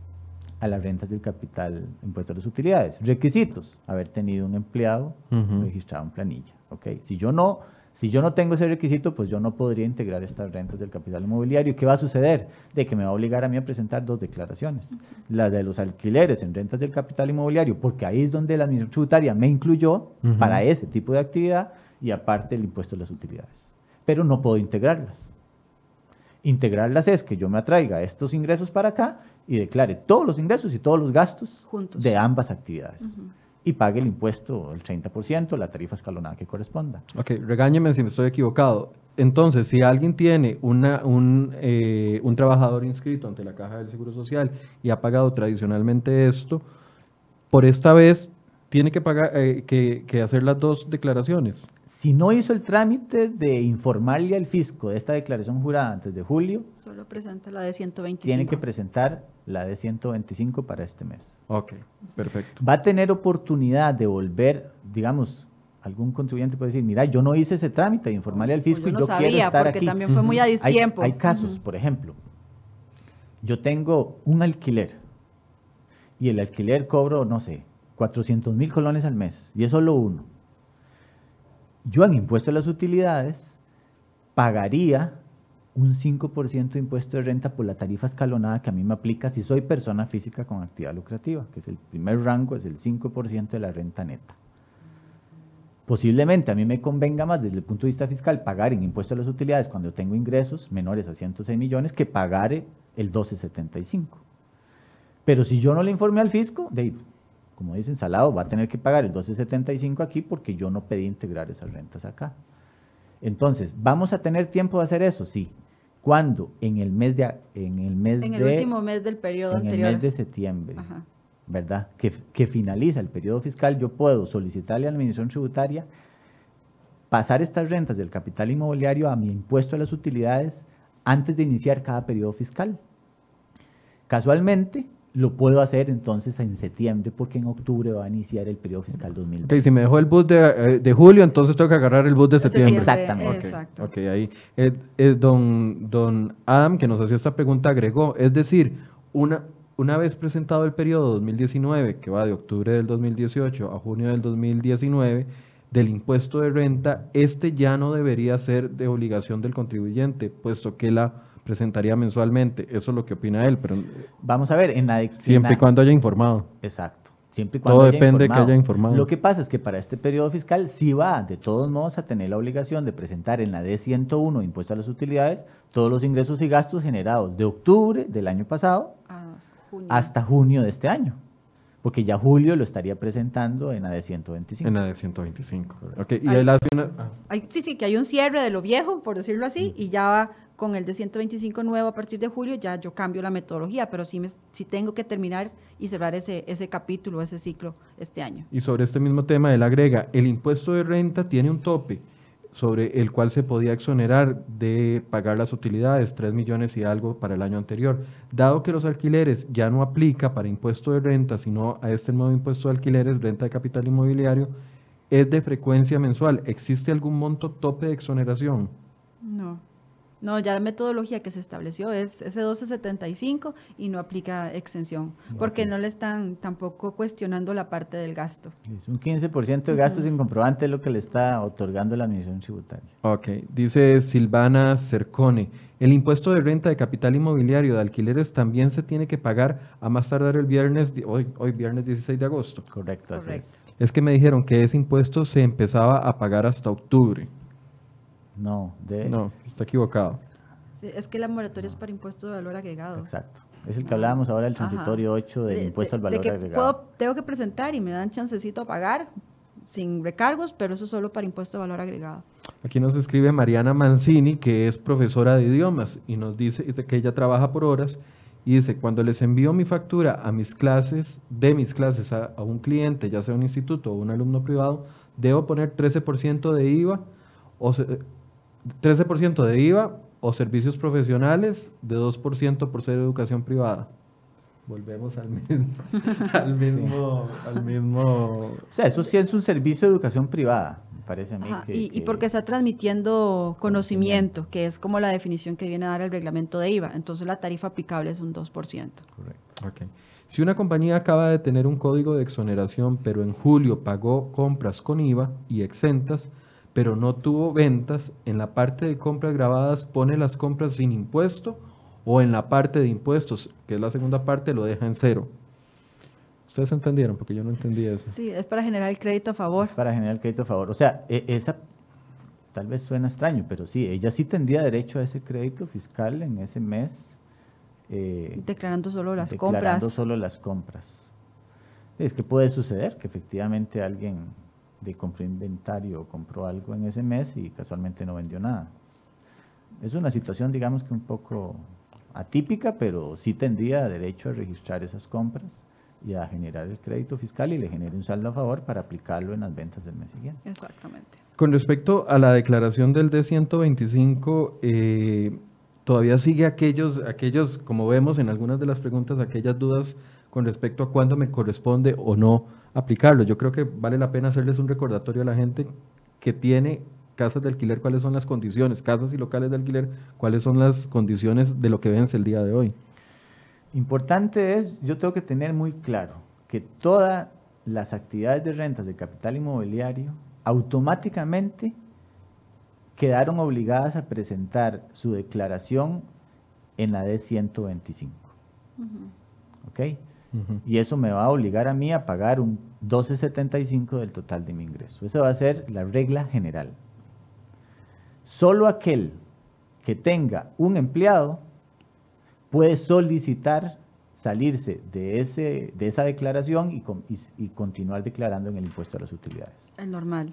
a las rentas del capital impuesto a las utilidades. Requisitos, haber tenido un empleado registrado en planilla. ¿okay? Si yo no si yo no tengo ese requisito, pues yo no podría integrar estas rentas del capital inmobiliario. ¿Qué va a suceder? De que me va a obligar a mí a presentar dos declaraciones. La de los alquileres en rentas del capital inmobiliario, porque ahí es donde la administración tributaria me incluyó para ese tipo de actividad y aparte el impuesto de las utilidades. Pero no puedo integrarlas. Integrarlas es que yo me atraiga estos ingresos para acá y declare todos los ingresos y todos los gastos de ambas actividades y pague el impuesto, el 30%, la tarifa escalonada que corresponda. Ok, regáñeme si me estoy equivocado. Entonces, si alguien tiene una, un, eh, un trabajador inscrito ante la Caja del Seguro Social y ha pagado tradicionalmente esto, por esta vez tiene que, pagar, eh, que, que hacer las dos declaraciones. Si no hizo el trámite de informarle al fisco de esta declaración jurada antes de julio, Solo presenta la de 125. tiene que presentar la de 125 para este mes. Ok, perfecto. Va a tener oportunidad de volver, digamos, algún contribuyente puede decir, mira, yo no hice ese trámite de informarle al O fisco yo y no yo sabía, quiero estar porque aquí. también fue muy a Hay- distiempo. Hay, casos, por ejemplo, yo tengo un alquiler y el alquiler cobro, no sé, 400 mil colones al mes y es solo uno. Yo en impuesto a las utilidades pagaría un 5% de impuesto de renta por la tarifa escalonada que a mí me aplica si soy persona física con actividad lucrativa, que es el primer rango, es el 5% de la renta neta. Posiblemente a mí me convenga más desde el punto de vista fiscal pagar en impuesto a las utilidades cuando tengo ingresos menores a 106 millones que pagar el 1275. Pero si yo no le informé al fisco, de como dicen, Salado va a tener que pagar el 1275 aquí porque yo no pedí integrar esas rentas acá. Entonces, ¿vamos a tener tiempo de hacer eso? Sí. ¿Cuándo? En el mes de... En el, mes En el de, último mes del periodo en anterior. el mes de septiembre. Ajá. ¿verdad? Que, que finaliza el periodo fiscal, yo puedo solicitarle a la Administración Tributaria pasar estas rentas del capital inmobiliario a mi impuesto a las utilidades antes de iniciar cada periodo fiscal. Casualmente, lo puedo hacer entonces en septiembre porque en octubre va a iniciar el periodo fiscal 2020. Ok, si me dejó el bus de, eh, de julio, entonces tengo que agarrar el bus de septiembre. Exactamente. Ok, Exacto. Ok, ahí. Eh, eh, don, don Adam, que nos hacía esta pregunta, agregó, es decir, una, una vez presentado el periodo 2019, que va de octubre del 2018 a junio del 2019, del impuesto de renta, este ya no debería ser de obligación del contribuyente, puesto que la presentaría mensualmente. Eso es lo que opina él, pero Vamos a ver, en la... siempre y cuando haya informado. Exacto. Siempre y cuando Todo haya depende que haya informado. Lo que pasa es que para este periodo fiscal sí va, de todos modos, a tener la obligación de presentar en la D101, impuesto a las utilidades, todos los ingresos y gastos generados de octubre del año pasado Ah, junio. hasta junio de este año. Porque ya julio lo estaría presentando en la D125. En la de 125. Ok, y Ay. él hace una... ah. Hay- sí, sí, que hay un cierre de lo viejo, por decirlo así, y ya va con el de 125 nuevo a partir de julio, ya yo cambio la metodología, pero sí, me, sí tengo que terminar y cerrar ese, ese capítulo, ese ciclo este año. Y sobre este mismo tema, él agrega, el impuesto de renta tiene un tope sobre el cual se podía exonerar de pagar las utilidades, 3 millones y algo para el año anterior. Dado que los alquileres ya no aplica para impuesto de renta, sino a este nuevo impuesto de alquileres, renta de capital inmobiliario, es de frecuencia mensual. ¿Existe algún monto tope de exoneración? No. No, ya la metodología que se estableció es ese 1275 y no aplica exención, porque no le están tampoco cuestionando la parte del gasto. Es un 15% de gastos sin comprobante es lo que le está otorgando la Administración Tributaria. Ok, dice Silvana Cercone, el impuesto de renta de capital inmobiliario de alquileres también se tiene que pagar a más tardar el viernes, hoy, hoy viernes 16 de agosto. Correcto, Correcto. es. Es que me dijeron que ese impuesto se empezaba a pagar hasta octubre. No, de... No, está equivocado. Sí, es que la moratoria es para impuesto de valor agregado. Exacto. Es el que hablábamos ahora del Ajá. transitorio 8 del De- impuesto de- al valor de que agregado. puedo- tengo que presentar y me dan chancecito a pagar sin recargos, pero eso solo para impuesto de valor agregado. Aquí nos escribe Mariana Mancini, que es profesora de idiomas, y nos dice que ella trabaja por horas, y dice, cuando les envío mi factura a mis clases, de mis clases a, a un cliente, ya sea un instituto o un alumno privado, debo poner 13% de IVA, o se- 13% de IVA o servicios profesionales, de 2% por ser educación privada. Volvemos al mismo, al mismo, al mismo O sea, eso sí es un servicio de educación privada, me parece a mí. Ajá, que- y, y que- porque está transmitiendo conocimiento, que es como la definición que viene a dar el reglamento de IVA. Entonces la tarifa aplicable es un 2%. Correcto. Ok. Si una compañía acaba de tener un código de exoneración, pero en julio pagó compras con IVA y exentas, pero no tuvo ventas, en la parte de compras grabadas pone las compras sin impuesto o en la parte de impuestos, que es la segunda parte, lo deja en cero. ¿Ustedes entendieron? Porque yo no entendí eso. Sí, es para generar el crédito a favor. Es para generar crédito a favor. O sea, e- esa tal vez suena extraño, pero sí, ella sí tendría derecho a ese crédito fiscal en ese mes. eh, Declarando solo las declarando compras. solo las compras. Es que puede suceder que efectivamente alguien de compró inventario o compró algo en ese mes y casualmente no vendió nada. Es una situación, digamos que un poco atípica, pero sí tendría derecho a registrar esas compras y a generar el crédito fiscal y le genere un saldo a favor para aplicarlo en las ventas del mes siguiente. Exactamente. Con respecto a la declaración del D125, eh, todavía sigue aquellos, aquellos, como vemos en algunas de las preguntas, aquellas dudas con respecto a cuándo me corresponde o no aplicarlo. Yo creo que vale la pena hacerles un recordatorio a la gente que tiene casas de alquiler, cuáles son las condiciones, casas y locales de alquiler, cuáles son las condiciones de lo que vence el día de hoy. Importante es, yo tengo que tener muy claro que todas las actividades de rentas de capital inmobiliario automáticamente quedaron obligadas a presentar su declaración en la D125. ¿Ok? Y eso me va a obligar a mí a pagar un 12.75 del total de mi ingreso. Eso va a ser la regla general. Solo aquel que tenga un empleado puede solicitar salirse de, ese, de esa declaración y, y, continuar declarando en el impuesto a las utilidades. El normal.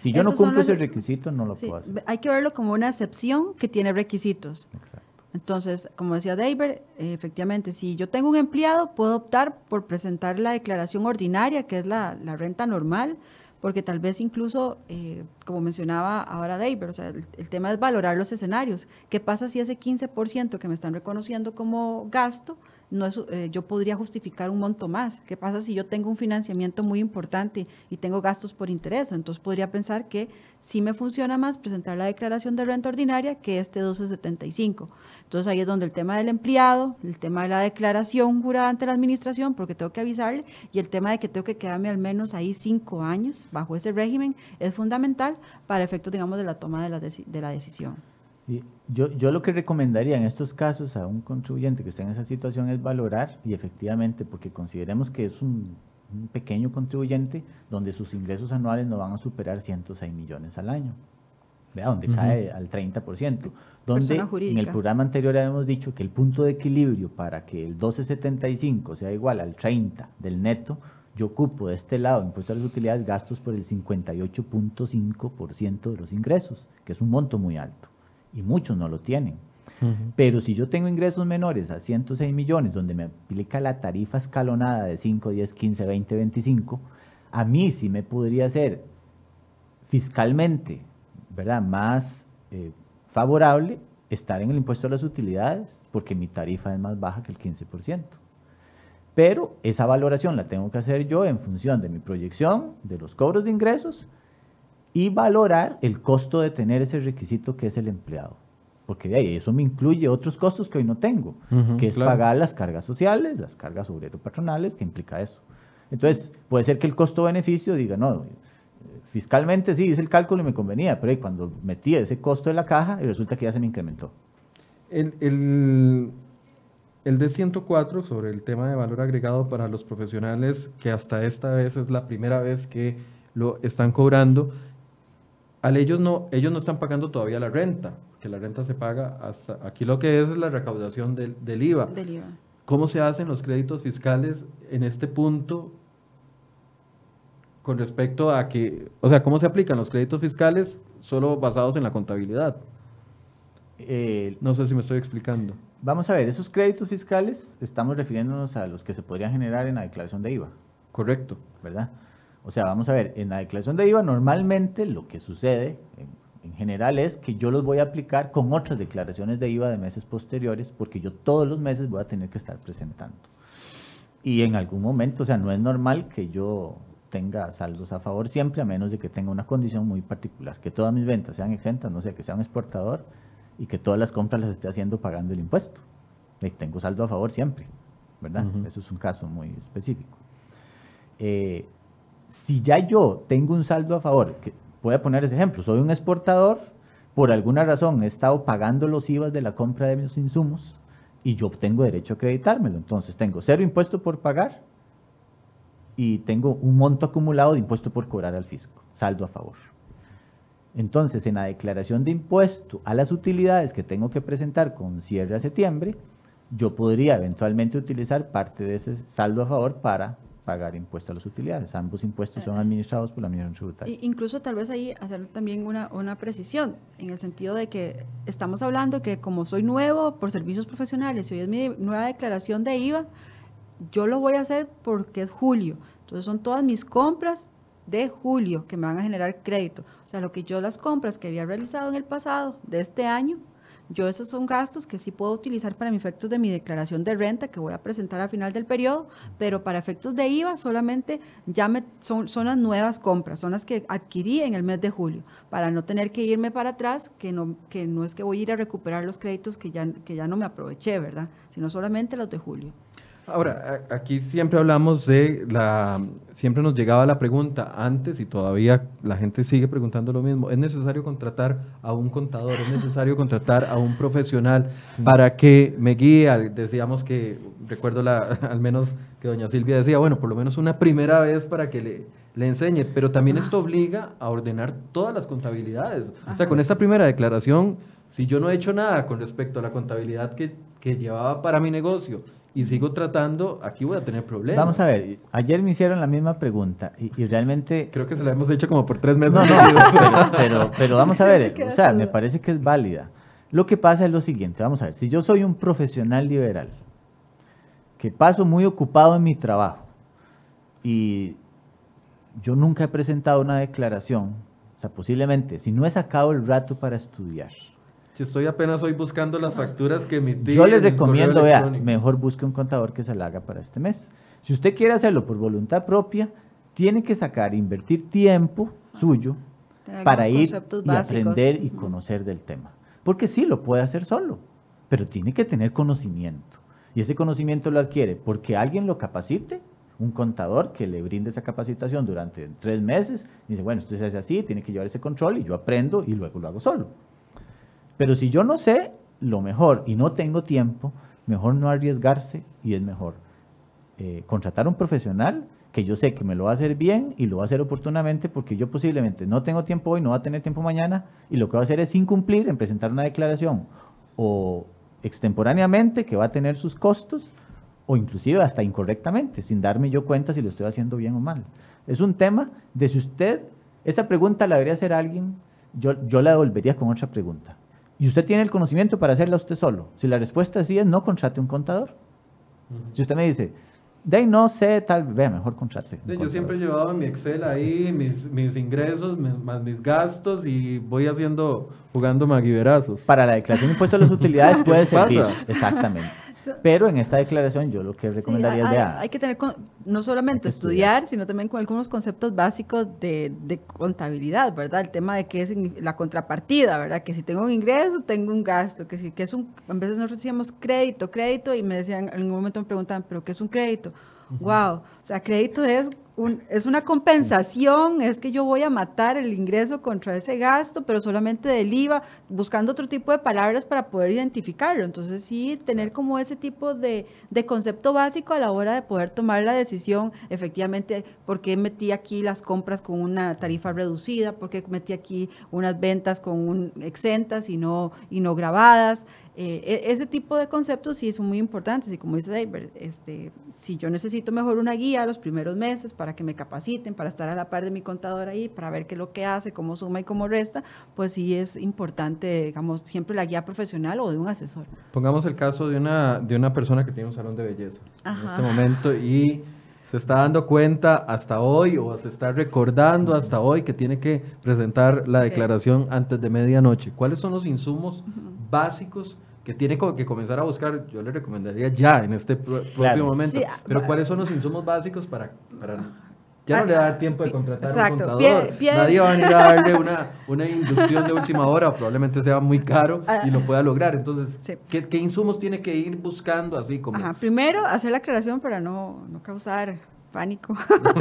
Si yo no cumplo ese requisito, no lo puedo hacer. Hay que verlo como una excepción que tiene requisitos. Exacto. Entonces, como decía David, efectivamente, si yo tengo un empleado, puedo optar por presentar la declaración ordinaria, que es la, renta normal, porque tal vez incluso, eh, como mencionaba ahora David, o sea, el, tema es valorar los escenarios. ¿Qué pasa si ese 15% que me están reconociendo como gasto, no es, eh, yo podría justificar un monto más? ¿Qué pasa si yo tengo un financiamiento muy importante y tengo gastos por interés? Entonces podría pensar que sí me funciona más presentar la declaración de renta ordinaria que este 1275. Entonces ahí es donde el tema del empleado, el tema de la declaración jurada ante la administración, porque tengo que avisarle, y el tema de que tengo que quedarme al menos ahí cinco años bajo ese régimen, es fundamental para efectos, digamos, de la toma de la, de la decisión. Yo, yo lo que recomendaría en estos casos a un contribuyente que esté en esa situación es valorar, y efectivamente, porque consideremos que es un, un pequeño contribuyente donde sus ingresos anuales no van a superar 106 millones al año. Donde cae al 30%, donde en el programa anterior habíamos dicho que el punto de equilibrio para que el 1275 sea igual al 30 del neto, yo ocupo de este lado, impuesto a las utilidades, gastos por el 58.5% de los ingresos, que es un monto muy alto, y muchos no lo tienen. Pero si yo tengo ingresos menores a 106 millones, donde me aplica la tarifa escalonada de 5, 10, 15, 20, 25, a mí sí me podría ser fiscalmente ¿verdad? más eh, favorable estar en el impuesto a las utilidades porque mi tarifa es más baja que el 15%. Pero esa valoración la tengo que hacer yo en función de mi proyección, de los cobros de ingresos y valorar el costo de tener ese requisito que es el empleado. Porque de ahí eso me incluye otros costos que hoy no tengo, que es pagar las cargas sociales, las cargas obrero-patronales, que implica eso. Entonces, puede ser que el costo-beneficio diga, no, fiscalmente sí, hice el cálculo y me convenía, pero cuando metí ese costo de la caja y resulta que ya se me incrementó. El, el, el D104 sobre el tema de valor agregado para los profesionales, que hasta esta vez es la primera vez que lo están cobrando, al ellos no, ellos no están pagando todavía la renta, que la renta se paga hasta, aquí lo que es es la recaudación del, del IVA. Del IVA. ¿Cómo se hacen los créditos fiscales en este punto con respecto a que, o sea, ¿cómo se aplican los créditos fiscales solo basados en la contabilidad? Eh, no sé si me estoy explicando. Vamos a ver, esos créditos fiscales estamos refiriéndonos a los que se podrían generar en la declaración de IVA. Correcto. ¿Verdad? O sea, vamos a ver, en la declaración de IVA normalmente lo que sucede en, en, general es que yo los voy a aplicar con otras declaraciones de IVA de meses posteriores porque yo todos los meses voy a tener que estar presentando. Y en algún momento, o sea, no es normal que yo tenga saldos a favor siempre, a menos de que tenga una condición muy particular, que todas mis ventas sean exentas, no sé, que sea un exportador y que todas las compras las esté haciendo pagando el impuesto. Y tengo saldo a favor siempre, ¿verdad? Eso es un caso muy específico. Eh, si ya yo tengo un saldo a favor, que voy a poner ese ejemplo, soy un exportador, por alguna razón he estado pagando los IVAs de la compra de mis insumos y yo tengo derecho a acreditármelo. Entonces tengo cero impuesto por pagar y tengo un monto acumulado de impuesto por cobrar al fisco, saldo a favor. Entonces, en la declaración de impuesto a las utilidades que tengo que presentar con cierre a septiembre, yo podría eventualmente utilizar parte de ese saldo a favor para pagar impuesto a las utilidades. Ambos impuestos son administrados por la Administración Tributaria. Incluso tal vez ahí hacer también una, una precisión, en el sentido de que estamos hablando que como soy nuevo por servicios profesionales y hoy es mi nueva declaración de IVA, yo lo voy a hacer porque es julio. Entonces son todas mis compras de julio que me van a generar crédito. O sea, lo que yo las compras que había realizado en el pasado de este año, yo esos son gastos que sí puedo utilizar para mis efectos de mi declaración de renta que voy a presentar al final del periodo, pero para efectos de IVA solamente ya me, son, son las nuevas compras, son las que adquirí en el mes de julio, para no tener que irme para atrás, que no, que no es que voy a ir a recuperar los créditos que ya, que ya no me aproveché, ¿verdad? Sino solamente los de julio. Ahora, aquí siempre hablamos de la, siempre nos llegaba la pregunta antes y todavía la gente sigue preguntando lo mismo, ¿es necesario contratar a un contador? ¿Es necesario contratar a un profesional para que me guíe? Decíamos que, recuerdo la, al menos que doña Silvia decía, bueno, por lo menos una primera vez para que le, le enseñe, pero también esto obliga a ordenar todas las contabilidades. O sea, con esta primera declaración, si yo no he hecho nada con respecto a la contabilidad que, que llevaba para mi negocio, y sigo tratando, aquí voy a tener problemas. Vamos a ver, ayer me hicieron la misma pregunta y, realmente... Creo que se la hemos hecho como por tres meses. No, no, pero, pero, vamos a ver, o sea, me parece que es válida. Lo que pasa es lo siguiente, vamos a ver, si yo soy un profesional liberal, que paso muy ocupado en mi trabajo y yo nunca he presentado una declaración, o sea, posiblemente, si no he sacado el rato para estudiar, si estoy apenas hoy buscando las facturas que emití. Yo le recomiendo, vea, mejor busque un contador que se la haga para este mes. Si usted quiere hacerlo por voluntad propia, tiene que sacar, invertir tiempo suyo para ir y aprender y conocer del tema. Porque sí lo puede hacer solo, pero tiene que tener conocimiento. Y ese conocimiento lo adquiere porque alguien lo capacite, un contador que le brinde esa capacitación durante tres meses, y dice, bueno, esto se hace así, tiene que llevar ese control y yo aprendo y luego lo hago solo. Pero si yo no sé lo mejor y no tengo tiempo, mejor no arriesgarse y es mejor eh, contratar un profesional que yo sé que me lo va a hacer bien y lo va a hacer oportunamente porque yo posiblemente no tengo tiempo hoy, no va a tener tiempo mañana y lo que va a hacer es incumplir en presentar una declaración o extemporáneamente que va a tener sus costos o inclusive hasta incorrectamente, sin darme yo cuenta si lo estoy haciendo bien o mal. Es un tema de si usted, esa pregunta la debería hacer alguien, yo, yo la devolvería con otra pregunta. Y usted tiene el conocimiento para hacerla usted solo. Si la respuesta es sí, es no contrate un contador. Si usted me dice, de ahí no sé, tal, vea, mejor contrate. yo siempre llevaba mi Excel ahí, mis, mis ingresos, más mis gastos y voy haciendo, jugando maguiverazos. Para la declaración de impuestos a las utilidades puede servir. Exactamente. Pero en esta declaración yo lo que recomendaría es de hay, que tener no solamente estudiar, sino también con algunos conceptos básicos de, contabilidad, ¿verdad? El tema de qué es la contrapartida, ¿verdad? Que si tengo un ingreso, tengo un gasto, que si que es un, a veces nosotros decíamos crédito, crédito, y me decían, en algún momento me preguntaban, ¿pero qué es un crédito? Wow, o sea, crédito es es una compensación, es que yo voy a matar el ingreso contra ese gasto, pero solamente del IVA, buscando otro tipo de palabras para poder identificarlo. Entonces sí, tener como ese tipo de, concepto básico a la hora de poder tomar la decisión, efectivamente, por qué metí aquí las compras con una tarifa reducida, por qué metí aquí unas ventas con un exentas y no, y no grabadas. Eh, e, ese tipo de conceptos sí son muy importantes y como dice David, este, si yo necesito mejor una guía los primeros meses para que me capaciten, para estar a la par de mi contador ahí, para ver qué es lo que hace, cómo suma y cómo resta, pues sí es importante, digamos, siempre la guía profesional o de un asesor. Pongamos el caso de una, de una persona que tiene un salón de belleza en este momento y se está dando cuenta hasta hoy o se está recordando hasta hoy que tiene que presentar la declaración antes de medianoche. ¿Cuáles son los insumos básicos que tiene que comenzar a buscar, yo le recomendaría ya en este propio momento. Ah, Pero ¿cuáles son los insumos básicos para, para ya no le va a dar tiempo de contratar un contador. Nadie va a venir a darle una, una, inducción de última hora, probablemente sea muy caro ah. y lo pueda lograr. Entonces, ¿qué, ¿qué, insumos tiene que ir buscando así como? Primero, hacer la aclaración para no, no causar pánico.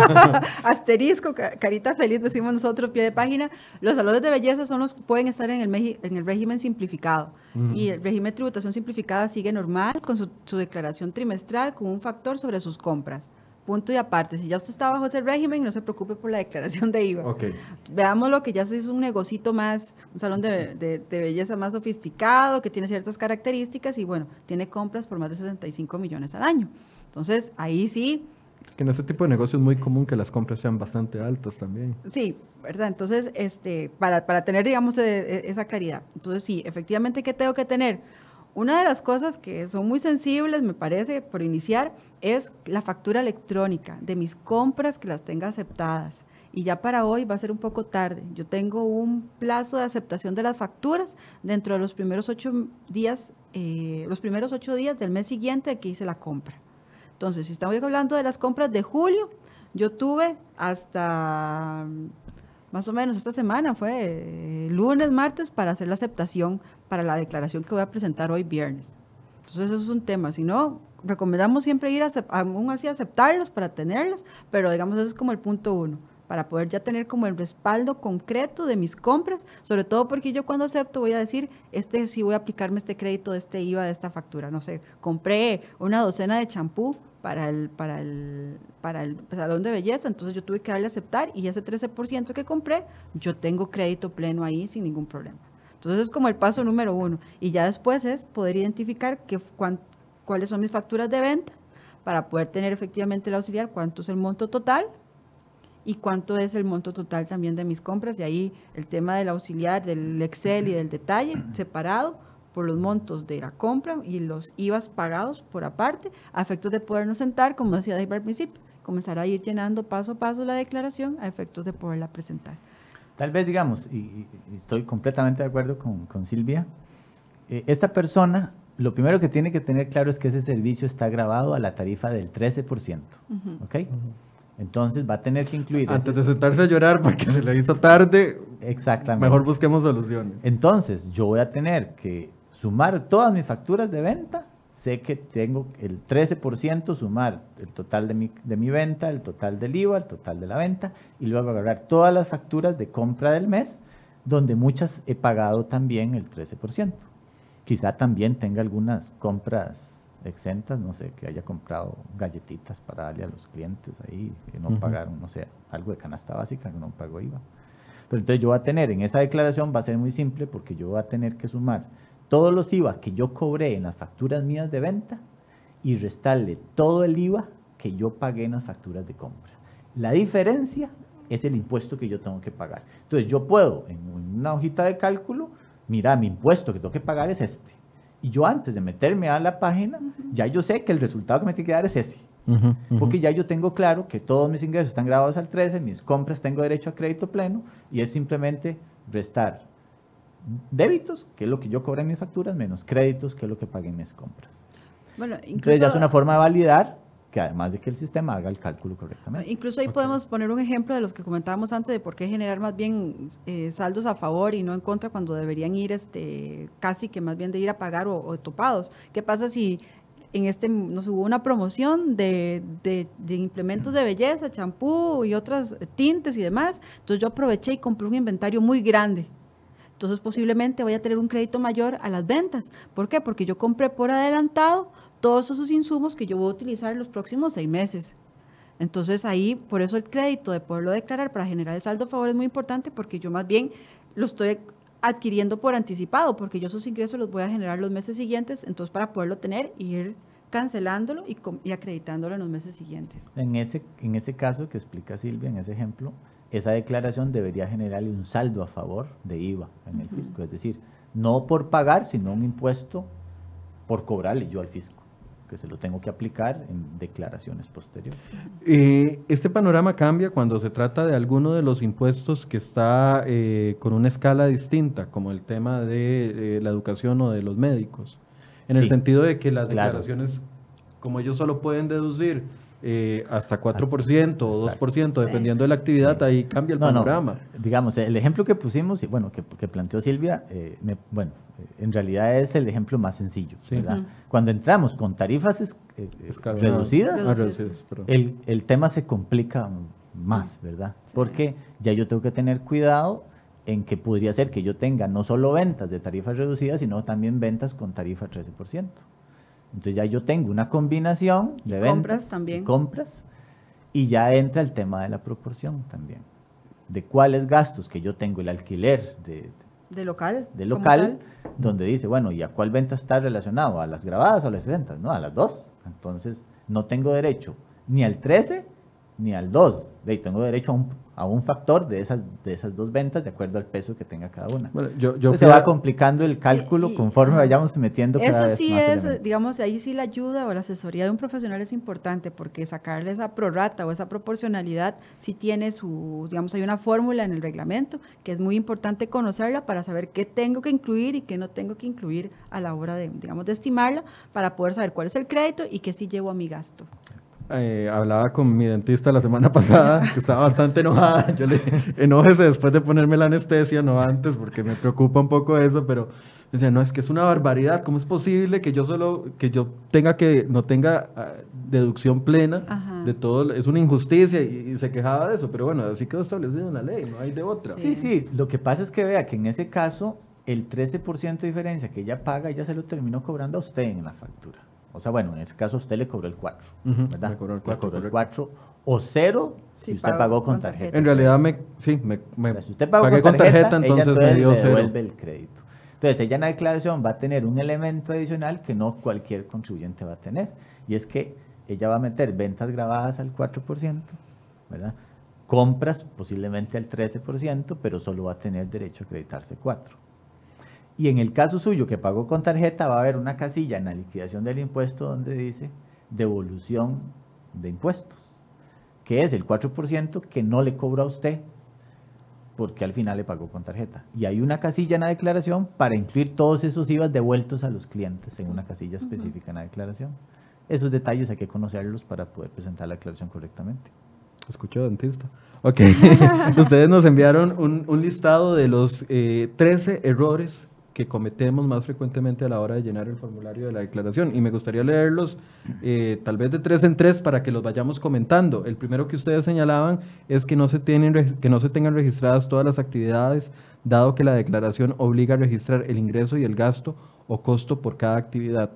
Asterisco, carita feliz, decimos nosotros, pie de página. Los salones de belleza son los, pueden estar en el, en el régimen simplificado. Y el régimen de tributación simplificada sigue normal con su, declaración trimestral con un factor sobre sus compras. Punto y aparte, si ya usted está bajo ese régimen, no se preocupe por la declaración de IVA. Veamos lo que ya es un negocito más, un salón de, de, belleza más sofisticado, que tiene ciertas características y bueno, tiene compras por más de 65 millones al año. Entonces, ahí sí, que en este tipo de negocio es muy común que las compras sean bastante altas también. Sí, ¿verdad? Entonces, este, para, para tener, digamos, e, e, esa claridad. Entonces, sí, efectivamente, ¿qué tengo que tener? Una de las cosas que son muy sensibles, me parece, por iniciar, es la factura electrónica de mis compras que las tenga aceptadas. Y ya para hoy va a ser un poco tarde. Yo tengo un plazo de aceptación de las facturas dentro de los primeros ocho días, eh, los primeros ocho días del mes siguiente que hice la compra. Entonces, si estamos hablando de las compras de julio, yo tuve hasta más o menos esta semana, fue eh, lunes, martes, para hacer la aceptación para la declaración que voy a presentar hoy viernes. Entonces eso es un tema. Si no, recomendamos siempre ir a, aún así aceptarlas para tenerlas, pero digamos eso es como el punto uno para poder ya tener como el respaldo concreto de mis compras, sobre todo porque yo cuando acepto voy a decir, este sí voy a aplicarme este crédito de este IVA de esta factura, no sé, compré una docena de champú para el, para el, para el salón de belleza, entonces yo tuve que darle aceptar y ese 13% que compré, yo tengo crédito pleno ahí sin ningún problema. Entonces es como el paso número uno. Y ya después es poder identificar qué, cuáles son mis facturas de venta para poder tener efectivamente el auxiliar, cuánto es el monto total y cuánto es el monto total también de mis compras. Y ahí el tema del auxiliar, del Excel y del detalle separado por los montos de la compra y los IVAs pagados por aparte, a efectos de podernos sentar, como decía David al principio, comenzar a ir llenando paso a paso la declaración a efectos de poderla presentar. Tal vez, digamos, y, estoy completamente de acuerdo con, con Silvia, eh, esta persona lo primero que tiene que tener claro es que ese servicio está grabado a la tarifa del 13%. ¿Ok? Entonces va a tener que incluir. Antes de sentarse a llorar porque se le hizo tarde. Exactamente. Mejor busquemos soluciones. Entonces yo voy a tener que sumar todas mis facturas de venta, sé que tengo el 13%, sumar el total de mi, de mi venta, el total del IVA, el total de la venta, y luego agarrar todas las facturas de compra del mes, donde muchas he pagado también el 13%. Quizá también tenga algunas compras exentas, no sé, que haya comprado galletitas para darle a los clientes ahí, que no pagaron, no sé, algo de canasta básica que no pagó IVA. Pero entonces yo voy a tener, en esa declaración va a ser muy simple porque yo voy a tener que sumar todos los IVA que yo cobré en las facturas mías de venta y restarle todo el IVA que yo pagué en las facturas de compra. La diferencia es el impuesto que yo tengo que pagar. Entonces yo puedo en una hojita de cálculo, mira, mi impuesto que tengo que pagar es este. Y yo antes de meterme a la página, ya yo sé que el resultado que me tiene que dar es ese. Porque ya yo tengo claro que todos mis ingresos están grabados al 13, mis compras tengo derecho a crédito pleno y es simplemente restar débitos, que es lo que yo cobré en mis facturas, menos créditos, que es lo que pagué en mis compras. Bueno, incluso, Entonces ya es una forma de validar que además de que el sistema haga el cálculo correctamente. Incluso ahí podemos poner un ejemplo de los que comentábamos antes de por qué generar más bien eh, saldos a favor y no en contra cuando deberían ir este casi que más bien de ir a pagar o, topados. ¿Qué pasa si en este nos hubo una promoción de, de, de implementos de belleza, champú y otras tintes y demás? Entonces yo aproveché y compré un inventario muy grande entonces posiblemente voy a tener un crédito mayor a las ventas. ¿Por qué? Porque yo compré por adelantado todos esos insumos que yo voy a utilizar en los próximos seis meses. Entonces ahí, por eso el crédito de poderlo declarar para generar el saldo a favor es muy importante porque yo más bien lo estoy adquiriendo por anticipado, porque yo esos ingresos los voy a generar los meses siguientes, entonces para poderlo tener y ir cancelándolo y, y acreditándolo en los meses siguientes. En ese, en ese caso que explica Silvia, en ese ejemplo, esa declaración debería generarle un saldo a favor de IVA en el fisco. Es decir, no por pagar, sino un impuesto por cobrarle yo al fisco, que se lo tengo que aplicar en declaraciones posteriores. Eh, este panorama cambia cuando se trata de alguno de los impuestos que está eh, con una escala distinta, como el tema de eh, la educación o de los médicos, en el sentido de que las declaraciones, como ellos solo pueden deducir eh, hasta 4% o 2%, dependiendo de la actividad, ahí cambia el panorama. Digamos, el ejemplo que pusimos, y bueno, que, planteó Silvia, eh, bueno, en realidad es el ejemplo más sencillo. Cuando entramos con tarifas eh, reducidas, ah, el, el, tema se complica más, ¿verdad? Porque ya yo tengo que tener cuidado en que podría ser que yo tenga no solo ventas de tarifas reducidas, sino también ventas con tarifa 13%. Entonces ya yo tengo una combinación de ventas, compras también. compras y ya entra el tema de la proporción también. De cuáles gastos que yo tengo el alquiler de, de local, de local donde dice, bueno, ¿y a cuál venta está relacionado? ¿A las grabadas o a las 60? No, a las dos. Entonces no tengo derecho ni al 13 ni al 2. De tengo derecho a un, a un factor de esas, de esas dos ventas de acuerdo al peso que tenga cada una. Bueno, yo, yo Entonces se a- va complicando el cálculo conforme vayamos metiendo cada Eso vez sí más es, elementos. digamos, ahí sí la ayuda o la asesoría de un profesional es importante porque sacarle esa prorrata o esa proporcionalidad sí tiene su, digamos, hay una fórmula en el reglamento que es muy importante conocerla para saber qué tengo que incluir y qué no tengo que incluir a la hora de, digamos, de estimarla para poder saber cuál es el crédito y qué sí llevo a mi gasto. Eh, hablaba con mi dentista la semana pasada, que estaba bastante enojada. Yo le enójese después de ponerme la anestesia, no antes, porque me preocupa un poco eso, pero decía, no, es que es una barbaridad. ¿Cómo es posible que yo solo, que yo tenga que, no tenga ah, deducción plena Ajá. de todo? Es una injusticia y, y se quejaba de eso, pero bueno, así quedó establecido en la ley, no hay de otra. Sí, sí, lo que pasa es que vea que en ese caso el 13% de diferencia que ella paga, ella se lo terminó cobrando a usted en la factura. O sea, bueno, en ese caso usted le cobró el 4, Ujú, ¿verdad? me cobró el Le 4, cobró el correcto. 4 o 0 si usted pagó pagó con tarjeta. tarjeta. En realidad, me, sí, me, me O sea, si usted pagó pagué con tarjeta, ella entonces me dio le cero. devuelve el crédito. Entonces, ella en la declaración va a tener un elemento adicional que no cualquier contribuyente va a tener. Y es que ella va a meter ventas grabadas al 4%, ¿verdad? Compras posiblemente al 13%, pero solo va a tener derecho a acreditarse 4%. Y en el caso suyo que pagó con tarjeta, va a haber una casilla en la liquidación del impuesto donde dice devolución de impuestos, que es el 4% que no le cobra a usted porque al final le pagó con tarjeta. Y hay una casilla en la declaración para incluir todos esos IVAs devueltos a los clientes en una casilla específica en la declaración. Esos detalles hay que conocerlos para poder presentar la declaración correctamente. Escucho dentista. Ok. Ustedes nos enviaron un, un listado de los eh, 13 errores que cometemos más frecuentemente a la hora de llenar el formulario de la declaración. Y me gustaría leerlos eh, tal vez de tres en tres para que los vayamos comentando. El primero que ustedes señalaban es que no, se tienen, que no se tengan registradas todas las actividades, dado que la declaración obliga a registrar el ingreso y el gasto o costo por cada actividad.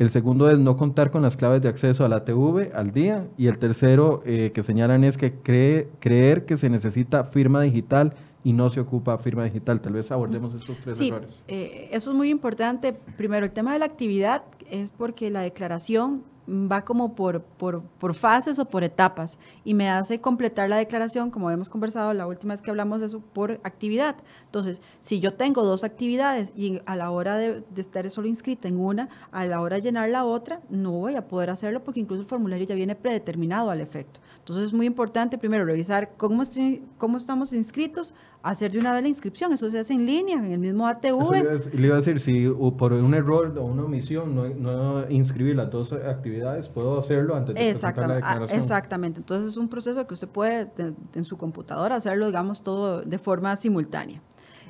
El segundo es no contar con las claves de acceso a la TV al día. Y el tercero eh, que señalan es que cree- creer que se necesita firma digital y no se ocupa firma digital. Tal vez abordemos estos tres Sí, errores. eh, eso es muy importante. Primero, el tema de la actividad es porque la declaración va como por, por, por fases o por etapas y me hace completar la declaración, como habíamos conversado la última vez que hablamos de eso, por actividad. Entonces, si yo tengo dos actividades y a la hora de, de estar solo inscrita en una, a la hora de llenar la otra, no voy a poder hacerlo porque incluso el formulario ya viene predeterminado al efecto. Entonces, es muy importante primero revisar cómo, cómo estamos inscritos, hacer de una vez la inscripción. Eso se hace en línea, en el mismo ATV. Le iba a decir, si por un error o una omisión no, no inscribir las dos actividades, puedo hacerlo antes de presentar la Exactamente, ah, declaración. exactamente. Entonces es un proceso que usted puede de- en su computadora hacerlo, digamos, todo de forma simultánea.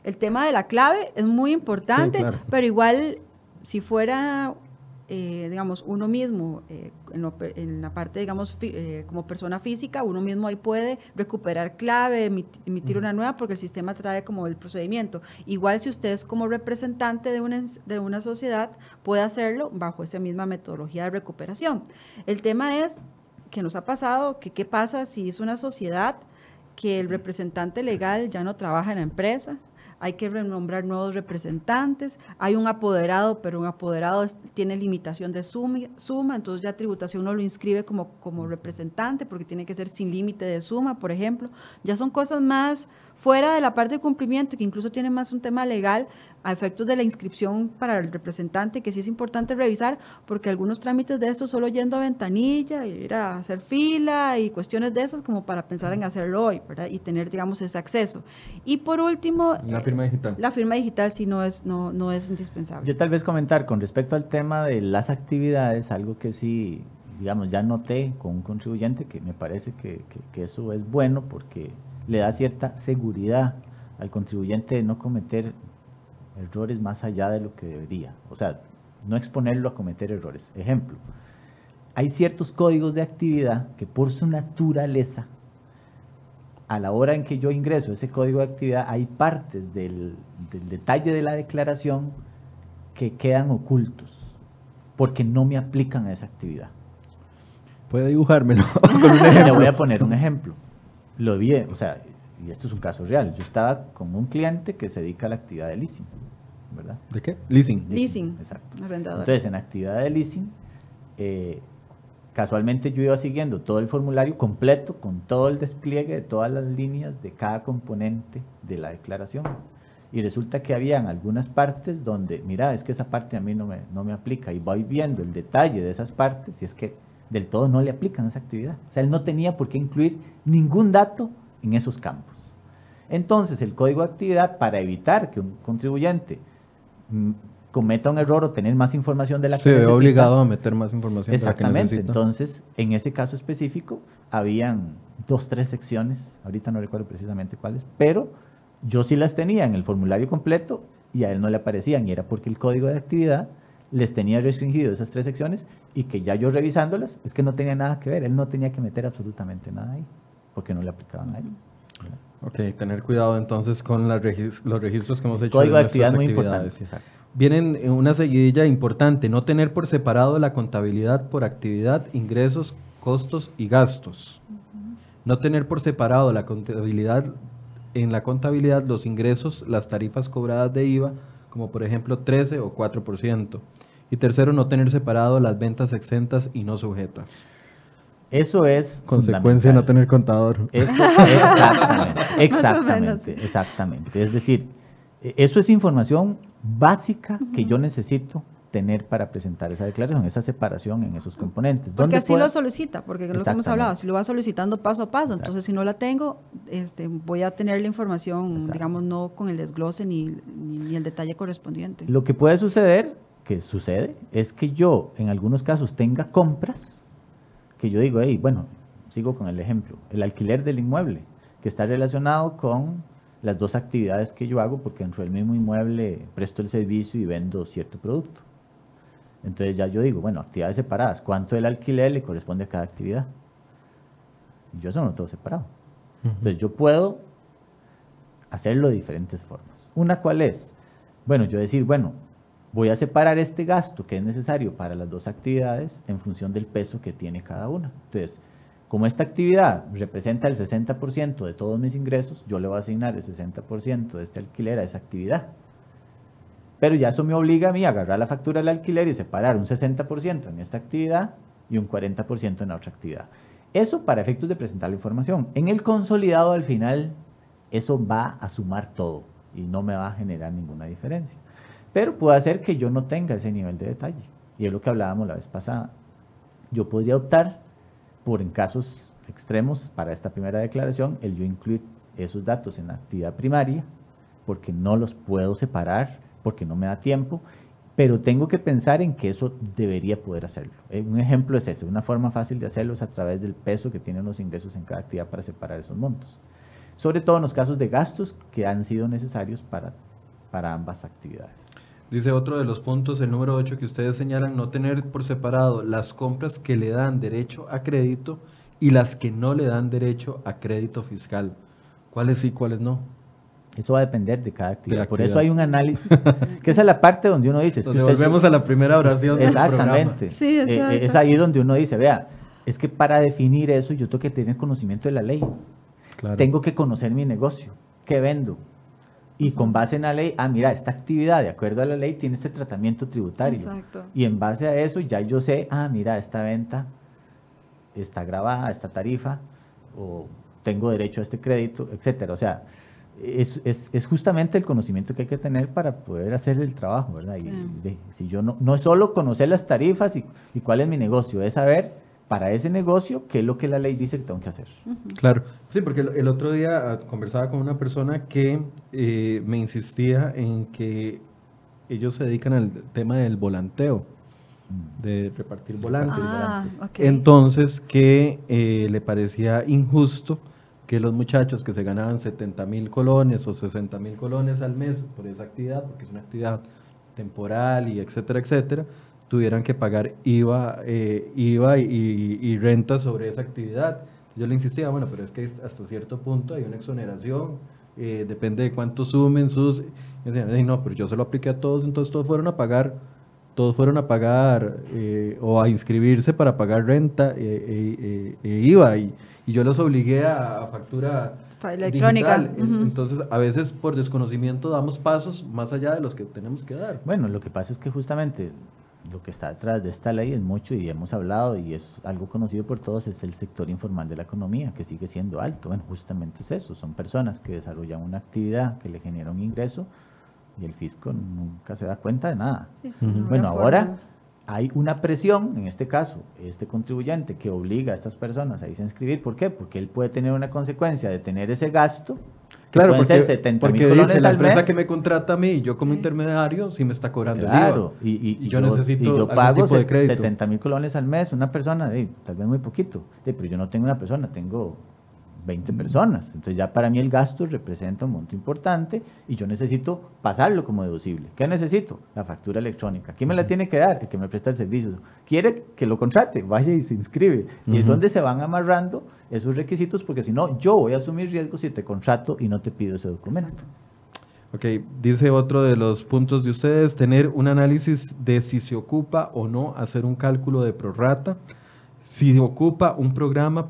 El tema de la clave es muy importante, claro. pero igual si fuera, eh, digamos, uno mismo eh, en, lo en la parte, digamos, fi- eh, como persona física, uno mismo ahí puede recuperar clave, emit- emitir una nueva, porque el sistema trae como el procedimiento. Igual si usted es como representante de una, de una sociedad, puede hacerlo bajo esa misma metodología de recuperación. El tema es que nos ha pasado, que qué pasa si es una sociedad que el representante legal ya no trabaja en la empresa, hay que renombrar nuevos representantes, hay un apoderado, pero un apoderado tiene limitación de suma, entonces ya tributación no lo inscribe como, como representante porque tiene que ser sin límite de suma, por ejemplo. Ya son cosas más fuera de la parte de cumplimiento, que incluso tiene más un tema legal a efectos de la inscripción para el representante, que sí es importante revisar, porque algunos trámites de estos solo yendo a ventanilla, ir a hacer fila y cuestiones de esas como para pensar en hacerlo hoy, ¿verdad? Y tener, digamos, ese acceso. Y por último, La firma digital. la firma digital sí no es, no, no es indispensable. Yo tal vez comentar con respecto al tema de las actividades, algo que sí, digamos, ya noté con un contribuyente que me parece que, que- que eso es bueno porque le da cierta seguridad al contribuyente de no cometer errores más allá de lo que debería. O sea, no exponerlo a cometer errores. Ejemplo, hay ciertos códigos de actividad que por su naturaleza a la hora en que yo ingreso ese código de actividad, hay partes del, del detalle de la declaración que quedan ocultos porque no me aplican a esa actividad. Puede dibujármelo con un Le voy a poner un ejemplo. Lo vi, o sea, y esto es un caso real. Yo estaba con un cliente que se dedica a la actividad de leasing, ¿verdad? ¿De qué? Leasing. Leasing. Exacto. Arrendador. Entonces, en actividad de leasing, eh, casualmente yo iba siguiendo todo el formulario completo con todo el despliegue de todas las líneas de cada componente de la declaración. Y resulta que habían algunas partes donde, mira, es que esa parte a mí no me, no me aplica. Y voy viendo el detalle de esas partes y es que del todo no le aplican esa actividad. O sea, él no tenía por qué incluir ningún dato en esos campos. Entonces, el código de actividad, para evitar que un contribuyente mm, cometa un error o tener más información de la que Se ve obligado a meter más información. Exactamente. Entonces, en ese caso específico, habían dos, tres secciones, ahorita no recuerdo precisamente cuáles, pero yo sí las tenía en el formulario completo y a él no le aparecían, y era porque el código de actividad les tenía restringido esas tres secciones y que ya yo revisándolas es que no tenía nada que ver, él no tenía que meter absolutamente nada ahí, porque no le aplicaban a él. Ok, tener cuidado entonces con los registros que hemos hecho. Código de actividad muy importante. Vienen una seguidilla importante, no tener por separado la contabilidad por actividad, ingresos, costos y gastos. No tener por separado la contabilidad en la contabilidad los ingresos, las tarifas cobradas de IVA, como por ejemplo 13 o 4%. Y tercero, no tener separado las ventas exentas y no sujetas. Eso es consecuencia de no tener contador. Eso, exactamente, exactamente, exactamente. Es decir, e, eso es información básica que yo necesito tener para presentar esa declaración, esa separación en esos componentes. Porque así lo solicita, porque es lo que hemos hablado, si lo va solicitando paso a paso, entonces si no la tengo, este, voy a tener la información, digamos, no con el desglose ni, ni, el detalle correspondiente. Lo que puede suceder, que sucede, es que yo en algunos casos tenga compras, que yo digo, hey, bueno, sigo con el ejemplo, el alquiler del inmueble, que está relacionado con las dos actividades que yo hago, porque dentro del mismo inmueble presto el servicio y vendo cierto producto. Entonces ya yo digo, bueno, actividades separadas, ¿cuánto del alquiler le corresponde a cada actividad? Yo eso no lo tengo separado. Entonces yo puedo hacerlo de diferentes formas. Una cuál es, bueno, yo decir, bueno, voy a separar este gasto que es necesario para las dos actividades en función del peso que tiene cada una. Entonces, como esta actividad representa el 60% de todos mis ingresos, yo le voy a asignar el 60% de este alquiler a esa actividad. Pero ya eso me obliga a mí a agarrar la factura del alquiler y separar un 60% en esta actividad y un 40% en la otra actividad. Eso para efectos de presentar la información. En el consolidado al final, eso va a sumar todo y no me va a generar ninguna diferencia. Pero puede hacer que yo no tenga ese nivel de detalle. Y es lo que hablábamos la vez pasada. Yo podría optar por en casos extremos para esta primera declaración, el yo incluir esos datos en actividad primaria, porque no los puedo separar, porque no me da tiempo, pero tengo que pensar en que eso debería poder hacerlo. Eh, un ejemplo es ese, una forma fácil de hacerlo es a través del peso que tienen los ingresos en cada actividad para separar esos montos. Sobre todo en los casos de gastos que han sido necesarios para, para ambas actividades. Dice otro de los puntos, el número 8 que ustedes señalan, no tener por separado las compras que le dan derecho a crédito y las que no le dan derecho a crédito fiscal. ¿Cuáles sí, cuáles no? Eso va a depender de cada actividad. Por eso hay un análisis, que esa es la parte donde uno dice... volvemos a la primera oración Exactamente. Sí, eh, es ahí donde uno dice, vea, es que para definir eso yo tengo que tener conocimiento de la ley. Tengo que conocer mi negocio. ¿Qué vendo? Y con base en la ley, ah, mira, esta actividad de acuerdo a la ley tiene este tratamiento tributario. Exacto. Y en base a eso ya yo sé, ah, mira, esta venta está grabada, esta tarifa, o tengo derecho a este crédito, etcétera. O sea, es, es, es, justamente el conocimiento que hay que tener para poder hacer el trabajo, ¿verdad? Y, si yo no, no es solo conocer las tarifas y, y cuál es mi negocio, es saber para ese negocio qué es lo que la ley dice que tengo que hacer. Claro, sí, porque el, otro día ah, conversaba con una persona que eh, me insistía en que ellos se dedican al tema del volanteo, mm. de repartir volantes. Ah, Entonces, que eh, le parecía injusto que los muchachos que se ganaban 70 mil colones o 60 mil colones al mes por esa actividad, porque es una actividad temporal y etcétera, etcétera, tuvieran que pagar IVA, eh, IVA y, y, renta sobre esa actividad. Yo le insistía, bueno, pero es que hasta cierto punto hay una exoneración, eh, depende de cuánto sumen sus... Y decían, no, pero yo se lo apliqué a todos, entonces todos fueron a pagar, todos fueron a pagar eh, o a inscribirse para pagar renta e, IVA y, y, yo los obligué a, factura electrónica. Digital. Entonces, a veces por desconocimiento damos pasos más allá de los que tenemos que dar. Bueno, lo que pasa es que justamente lo que está detrás de esta ley es mucho y hemos hablado y es algo conocido por todos, es el sector informal de la economía, que sigue siendo alto. Bueno, justamente es eso, son personas que desarrollan una actividad que le genera un ingreso y el fisco nunca se da cuenta de nada. Bueno, ahora hay una presión, en este caso, este contribuyente que obliga a estas personas a irse a inscribir. ¿Por qué? Porque él puede tener una consecuencia de tener ese gasto Claro, porque, porque dice, la empresa que me contrata a mí, yo como intermediario, sí me está cobrando claro, el IVA. Y, y, yo, necesito y yo pago tipo de crédito. 70 mil colones al mes, una persona, tal vez muy poquito, pero yo no tengo una persona, tengo 20 personas. Entonces ya para mí el gasto representa un monto importante y yo necesito pasarlo como deducible. ¿Qué necesito? La factura electrónica. ¿Quién me la tiene que dar? El que me presta el servicio. ¿Quiere que lo contrate? Vaya y se inscribe. Y es donde se van amarrando esos requisitos porque si no, yo voy a asumir riesgos si te contrato y no te pido ese documento. Ok, dice otro de los puntos de ustedes, tener un análisis de si se ocupa o no hacer un cálculo de prorata, si ocupa un programa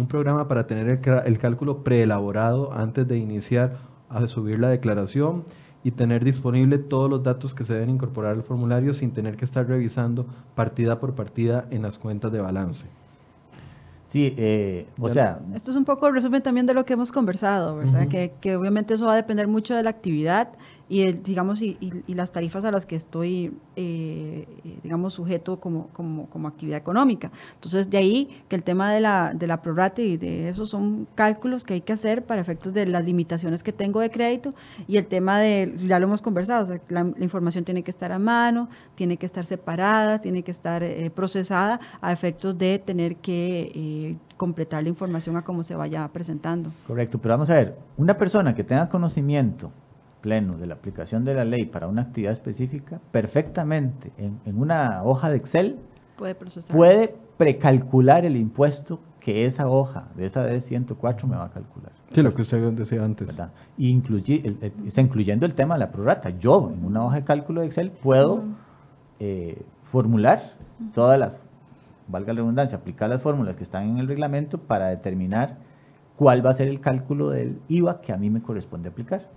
un programa para tener el, cálculo preelaborado antes de iniciar a subir la declaración y tener disponible todos los datos que se deben incorporar al formulario sin tener que estar revisando partida por partida en las cuentas de balance. Sí, eh, o sea... Esto es un poco el resumen también de lo que hemos conversado, ¿verdad? que, que, obviamente eso va a depender mucho de la actividad y, el, digamos, y, las tarifas a las que estoy, eh, digamos, sujeto como, como, actividad económica. Entonces, de ahí que el tema de la, de la prorata y de eso son cálculos que hay que hacer para efectos de las limitaciones que tengo de crédito y el tema de, ya lo hemos conversado, la, información tiene que estar a mano, tiene que estar separada, tiene que estar eh, procesada a efectos de tener que... Eh, completar la información a cómo se vaya presentando. Correcto, pero vamos a ver, una persona que tenga conocimiento pleno de la aplicación de la ley para una actividad específica, perfectamente en, una hoja de Excel puede, puede precalcular el impuesto que esa hoja de esa D104 me va a calcular. Sí, lo que usted decía antes. Y está incluyendo el tema de la prorata. Yo, en una hoja de cálculo de Excel, puedo eh, formular todas las, valga la redundancia, aplicar las fórmulas que están en el reglamento para determinar cuál va a ser el cálculo del IVA que a mí me corresponde aplicar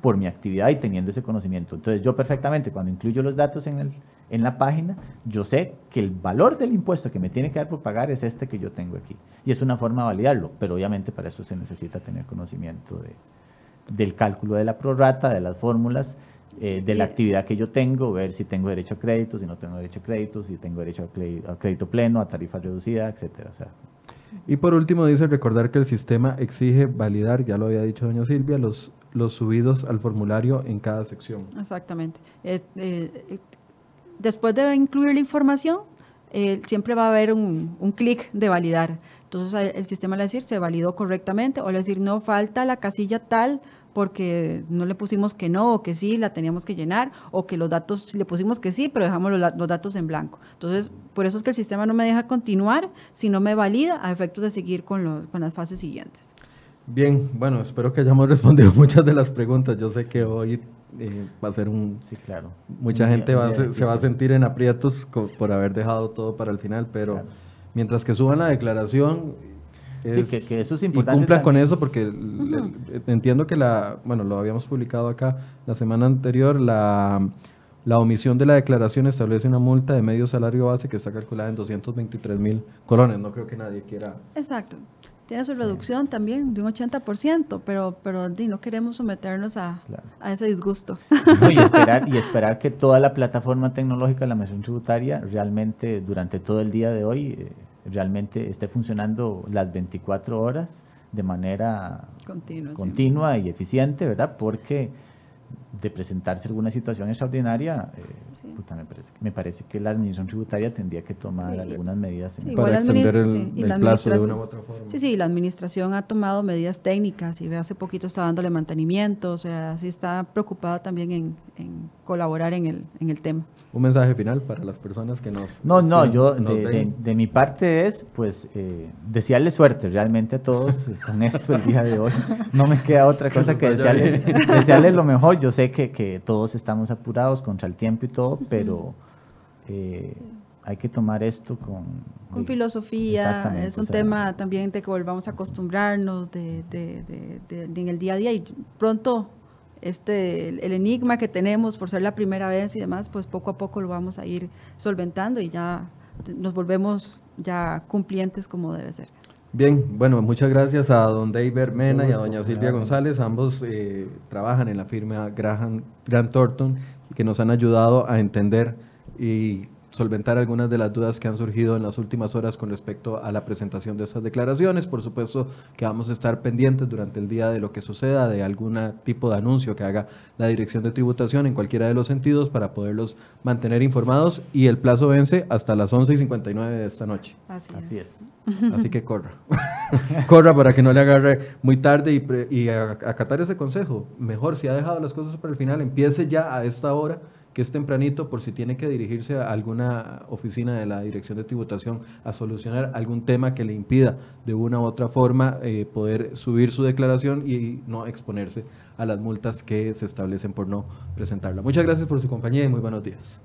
por mi actividad y teniendo ese conocimiento. Entonces yo perfectamente cuando incluyo los datos en, el, en la página, yo sé que el valor del impuesto que me tiene que dar por pagar es este que yo tengo aquí. Y es una forma de validarlo, pero obviamente para eso se necesita tener conocimiento de, del cálculo de la prorata, de las fórmulas, eh, de la actividad que yo tengo, ver si tengo derecho a crédito, si no tengo derecho a crédito, si tengo derecho a crédito, pleno, a tarifa reducida, etcétera. O sea, y por último dice recordar que el sistema exige validar, ya lo había dicho doña Silvia, los, los subidos al formulario en cada sección. Exactamente. Eh, después de incluir la información, eh, siempre va a haber un, un clic de validar. Entonces el sistema le va a decir se validó correctamente o le va a decir no falta la casilla tal porque no le pusimos que no o que sí, la teníamos que llenar, o que los datos, le pusimos que sí, pero dejamos los, datos en blanco. Entonces, por eso es que el sistema no me deja continuar si no me valida a efectos de seguir con, los, con las fases siguientes. Bien, bueno, espero que hayamos respondido muchas de las preguntas. Yo sé que hoy eh, va a ser un... Sí, claro. Mucha gente va se, va a sentir en aprietos por haber dejado todo para el final, pero mientras que suban la declaración sí, que, eso es importante. Y cumpla con eso porque entiendo que la, bueno, lo habíamos publicado acá la semana anterior, la, la omisión de la declaración establece una multa de medio salario base que está calculada en 223 mil colones. No creo que nadie quiera. Exacto. Tiene su reducción también de un 80%, pero, pero no queremos someternos a, a ese disgusto. y, esperar, y esperar que toda la plataforma tecnológica de la misión tributaria realmente durante todo el día de hoy eh, realmente esté funcionando las 24 horas de manera continua, y eficiente, ¿verdad? Porque de presentarse alguna situación extraordinaria, eh, me, parece, que la administración tributaria tendría que tomar algunas medidas para extender el, plazo de una u otra forma. Sí, sí, la administración ha tomado medidas técnicas y hace poquito está dándole mantenimiento, o sea, sí está preocupada también en, colaborar en el, en el tema. Un mensaje final para las personas que nos... No, no, yo de, mi parte es, pues, eh, desearle suerte realmente a todos con esto el día de hoy. No me queda otra cosa que desearles, desearles lo mejor. Yo sé que, que todos estamos apurados contra el tiempo y todo, pero eh, hay que tomar esto con... Con filosofía, es un tema también de que volvamos a acostumbrarnos de, de, en el día a día y pronto este, el, enigma que tenemos por ser la primera vez y demás, pues poco a poco lo vamos a ir solventando y ya nos volvemos ya cumplientes como debe ser. Bien, bueno, muchas gracias a don David Mena y a doña Silvia González. Ambos eh, trabajan en la firma Graham, Grant Thornton que nos han ayudado a entender y solventar algunas de las dudas que han surgido en las últimas horas con respecto a la presentación de estas declaraciones. Por supuesto que vamos a estar pendientes durante el día de lo que suceda, de algún tipo de anuncio que haga la Dirección de Tributación en cualquiera de los sentidos para poderlos mantener informados y el plazo vence hasta las 11 y 59 de esta noche. Así, es. Así que corra. corra para que no le agarre muy tarde y, y acatar ese consejo. Mejor si ha dejado las cosas para el final, empiece ya a esta hora que es tempranito por si tiene que dirigirse a alguna oficina de la Dirección de Tributación a solucionar algún tema que le impida de una u otra forma eh, poder subir su declaración y no exponerse a las multas que se establecen por no presentarla. Muchas gracias por su compañía y muy buenos días.